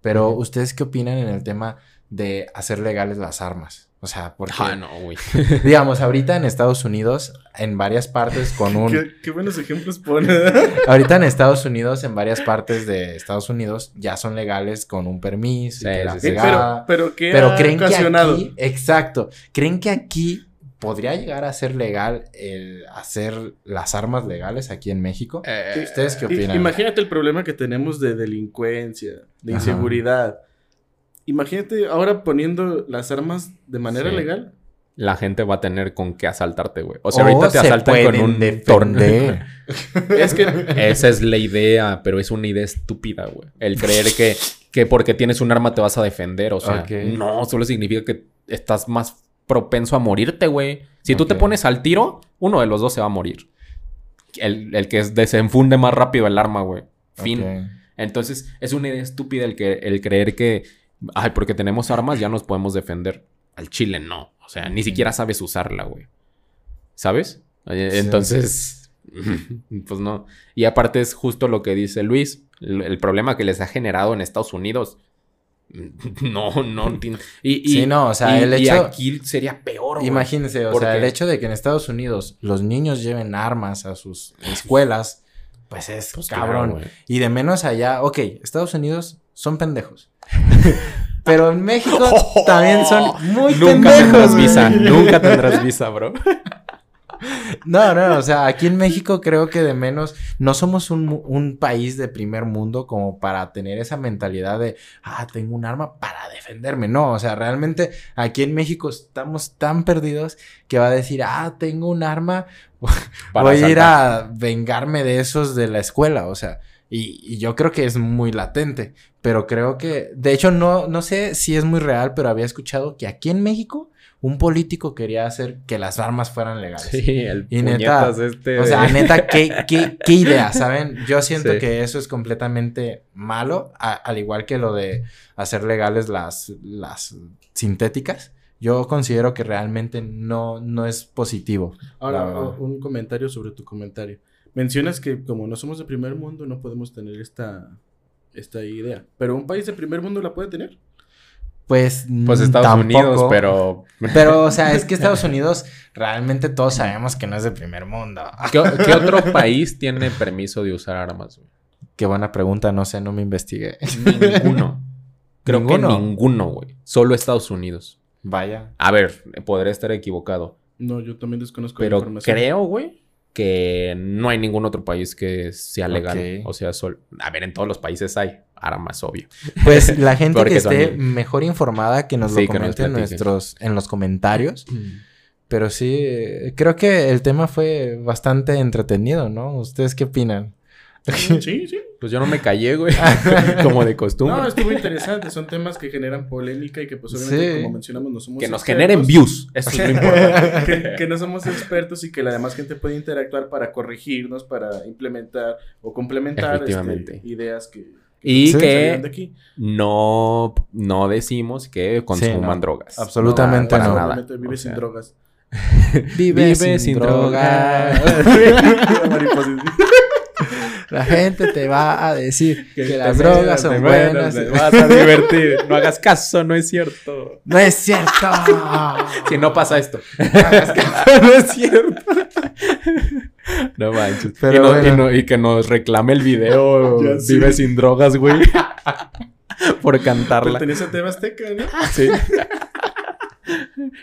Speaker 1: Pero. ¿ustedes qué opinan en el tema de hacer legales las armas? O sea, porque,
Speaker 2: Ah, no, güey.
Speaker 1: digamos, ahorita en Estados Unidos, en varias partes con un...
Speaker 3: Qué, qué buenos ejemplos pone.
Speaker 1: ahorita en Estados Unidos, en varias partes de Estados Unidos, ya son legales con un permiso. y
Speaker 2: Sí,
Speaker 1: que la
Speaker 2: sí, sí.
Speaker 3: pero, pero ¿qué
Speaker 1: Pero
Speaker 3: ha
Speaker 1: creen que
Speaker 3: ocasionado?
Speaker 1: aquí, exacto, creen que aquí podría llegar a ser legal el hacer las armas legales aquí en México.
Speaker 2: Eh,
Speaker 1: ¿Ustedes qué opinan?
Speaker 3: Imagínate el problema que tenemos de delincuencia, de
Speaker 1: Ajá.
Speaker 3: Imagínate ahora poniendo las armas de manera
Speaker 2: Sí.
Speaker 3: legal.
Speaker 2: la gente va a tener con qué asaltarte, güey. O sea,
Speaker 1: O
Speaker 2: ahorita te
Speaker 1: se
Speaker 2: asaltan con un torneo.
Speaker 3: Es que
Speaker 2: Esa es la idea, pero es una idea estúpida, güey. El creer que, que porque tienes un arma te vas a defender. O sea, no, solo significa que estás más propenso a morirte, güey. Si tú te pones al tiro, uno de los dos se va a morir. El, el que desenfunde más rápido el arma, güey. Fin. Entonces, es una idea estúpida el, que, el creer que, ay, porque tenemos armas ya nos podemos defender. Al chile no. O sea, ni siquiera sabes usarla, güey. ¿Sabes?
Speaker 1: Sí.
Speaker 2: Entonces, pues no. Y aparte es justo lo que dice Luis. El, el problema que les ha generado en Estados Unidos. No, no. Y, y-
Speaker 1: Sí, no, o sea,
Speaker 2: y-
Speaker 1: el
Speaker 2: y
Speaker 1: hecho-
Speaker 2: aquí sería peor, güey.
Speaker 1: Imagínense, o
Speaker 2: ¿Por
Speaker 1: sea, el hecho de que en Estados Unidos los niños lleven armas a sus escuelas, pues es
Speaker 2: Pues
Speaker 1: cabrón. y de menos allá, ok, Estados Unidos son pendejos. Pero en México también son muy
Speaker 2: Nunca
Speaker 1: pendejos.
Speaker 2: tendrás visa. Nunca tendrás visa, bro.
Speaker 1: No, no, o sea, aquí en México creo que de menos no somos un, un país de primer mundo como para tener esa mentalidad de, ah, tengo un arma para defenderme. No, o sea, realmente aquí en México estamos tan perdidos que va a decir, ah, tengo un arma, voy a ir a vengarme de esos de la escuela, o sea. Y, y yo creo que es muy latente, pero creo que, de hecho, no, no sé si es muy real, pero había escuchado que aquí en México un político quería hacer que las armas fueran legales.
Speaker 2: Sí, el
Speaker 1: Y neta,
Speaker 2: puñetas este.
Speaker 1: O sea, neta, ¿qué, qué, qué idea, ¿saben? Yo siento
Speaker 2: Sí.
Speaker 1: que eso es completamente malo, a- al igual que lo de hacer legales las, las sintéticas. Yo considero que realmente no, no es positivo.
Speaker 3: Ahora, un comentario sobre tu comentario. Mencionas que como no somos de primer mundo, no podemos tener esta, esta idea. Pero un país de primer mundo la puede tener.
Speaker 1: Pues,
Speaker 2: Pues
Speaker 1: mm,
Speaker 2: Estados
Speaker 1: tampoco.
Speaker 2: Unidos, pero.
Speaker 1: Pero, o sea, es que Estados Unidos realmente todos sabemos que no es de primer mundo.
Speaker 2: ¿Qué, qué otro país tiene permiso de usar armas, güey?
Speaker 1: Qué buena pregunta, no sé, no me investigué.
Speaker 2: Ninguno. Creo
Speaker 1: ¿Ninguno?
Speaker 2: que ninguno, güey. Solo Estados Unidos.
Speaker 1: Vaya.
Speaker 2: A ver, podré estar equivocado.
Speaker 3: No, yo también desconozco la
Speaker 2: Pero
Speaker 3: información.
Speaker 2: creo, güey, que no hay ningún otro país que sea legal. O sea, sol... a ver, en todos los países hay armas, obvio.
Speaker 1: Pues la gente que esté
Speaker 2: son-
Speaker 1: mejor informada que nos
Speaker 2: Sí,
Speaker 1: lo
Speaker 2: que nos
Speaker 1: comente en, nuestros, en los comentarios. Pero sí, creo que el tema fue bastante entretenido, ¿no? ¿Ustedes qué opinan?
Speaker 3: Sí, sí.
Speaker 2: Pues yo no me callé, güey. Como de costumbre.
Speaker 3: No, estuvo interesante. Son temas que generan polémica y que, pues, obviamente,
Speaker 1: Sí.
Speaker 3: como mencionamos, no somos
Speaker 2: que nos
Speaker 3: expertos.
Speaker 2: generen views. Eso es lo importante.
Speaker 3: que, que no somos expertos y que la demás gente puede interactuar para corregirnos, para implementar o complementar este,
Speaker 2: Efectivamente.
Speaker 3: ideas que,
Speaker 2: Y
Speaker 1: Sí.
Speaker 2: que
Speaker 3: aquí.
Speaker 2: no, no decimos que consuman
Speaker 1: no.
Speaker 2: drogas.
Speaker 1: Absolutamente
Speaker 2: para
Speaker 1: no.
Speaker 2: nada.
Speaker 3: Obviamente vive
Speaker 2: O
Speaker 3: sin drogas.
Speaker 1: Vive,
Speaker 2: sin drogas.
Speaker 1: La gente te va a decir que, las drogas son buenas.
Speaker 2: Te vas a divertir. No hagas caso, no es cierto.
Speaker 1: No es cierto.
Speaker 2: Si no pasa esto.
Speaker 1: no es cierto.
Speaker 2: No manches.
Speaker 1: Pero
Speaker 2: y, no-
Speaker 1: bueno.
Speaker 2: y no- y que nos reclame el video. Vive sin drogas, güey. Por cantarla.
Speaker 3: Pertenece a TV Azteca, ¿no?
Speaker 2: Sí.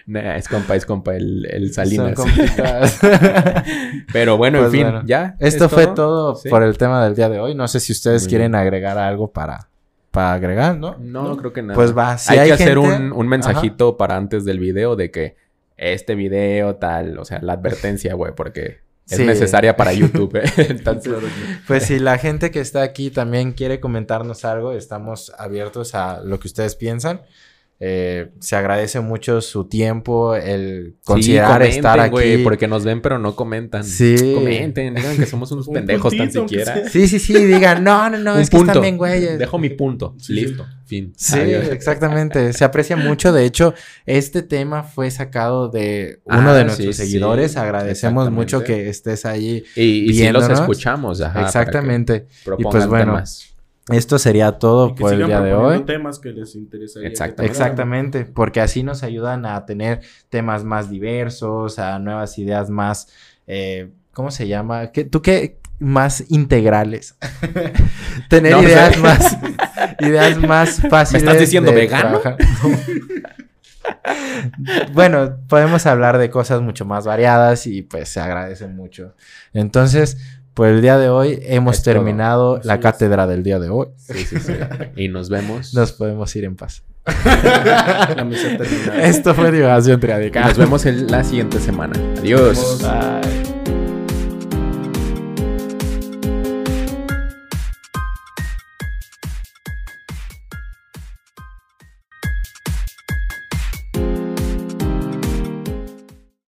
Speaker 2: Nah, es compa, es compa, el, el Salinas. Pero bueno,
Speaker 1: Pues
Speaker 2: en fin,
Speaker 1: bueno.
Speaker 2: ya.
Speaker 1: Esto
Speaker 2: ¿es
Speaker 1: fue todo
Speaker 2: Sí.
Speaker 1: por el tema del día de hoy. No sé si ustedes
Speaker 2: Muy
Speaker 1: quieren
Speaker 2: bien.
Speaker 1: agregar algo para, para agregar, ¿no?
Speaker 2: No, no creo que nada.
Speaker 1: Pues va, si
Speaker 2: hay,
Speaker 1: hay
Speaker 2: que hacer un, un mensajito para antes del video de que este video tal, o sea, la advertencia, güey, porque es
Speaker 1: Sí.
Speaker 2: necesaria para YouTube. ¿eh? Entonces,
Speaker 1: Pues si la gente que está aquí también quiere comentarnos algo, estamos abiertos a lo que ustedes piensan. Eh, se agradece mucho su tiempo, el considerar
Speaker 2: sí,
Speaker 1: estar aquí.
Speaker 2: porque nos ven pero no comentan.
Speaker 1: Sí.
Speaker 2: Comenten, digan que somos unos
Speaker 3: Un
Speaker 2: pendejos tan
Speaker 3: puntito,
Speaker 2: siquiera.
Speaker 1: Sí, sí, sí, digan, no, no, no,
Speaker 2: Un
Speaker 1: es que están bien güeyes.
Speaker 2: Dejo mi punto.
Speaker 3: Sí,
Speaker 2: Listo. Fin.
Speaker 1: Sí,
Speaker 2: Adiós.
Speaker 1: exactamente. Se aprecia mucho. De hecho, este tema fue sacado de uno
Speaker 2: Ah,
Speaker 1: de
Speaker 2: sí,
Speaker 1: nuestros
Speaker 2: sí,
Speaker 1: seguidores. Agradecemos mucho que estés ahí.
Speaker 2: Y, y sí los escuchamos. Ajá,
Speaker 1: exactamente.
Speaker 2: propongan
Speaker 1: pues bueno,
Speaker 2: temas.
Speaker 1: Esto sería todo por el día de hoy.
Speaker 3: temas que les interesaría.
Speaker 2: Exactamente.
Speaker 1: porque así nos ayudan a tener temas más diversos, a nuevas ideas más, eh, ¿cómo se llama? ¿Qué, ¿Tú qué? Más integrales. tener
Speaker 2: No sé.
Speaker 1: ideas más, ideas más fáciles.
Speaker 2: estás diciendo
Speaker 1: de
Speaker 2: vegano?
Speaker 1: bueno, podemos hablar de cosas mucho más variadas y pues se agradece mucho. Entonces, por el día de hoy hemos
Speaker 2: Es
Speaker 1: terminado la cátedra del día de hoy.
Speaker 2: Sí, sí, sí. y nos vemos.
Speaker 1: Nos podemos ir en paz.
Speaker 3: La terminada.
Speaker 1: Esto fue divagación triádica.
Speaker 2: Nos vemos en la siguiente semana. Adiós.
Speaker 1: Bye.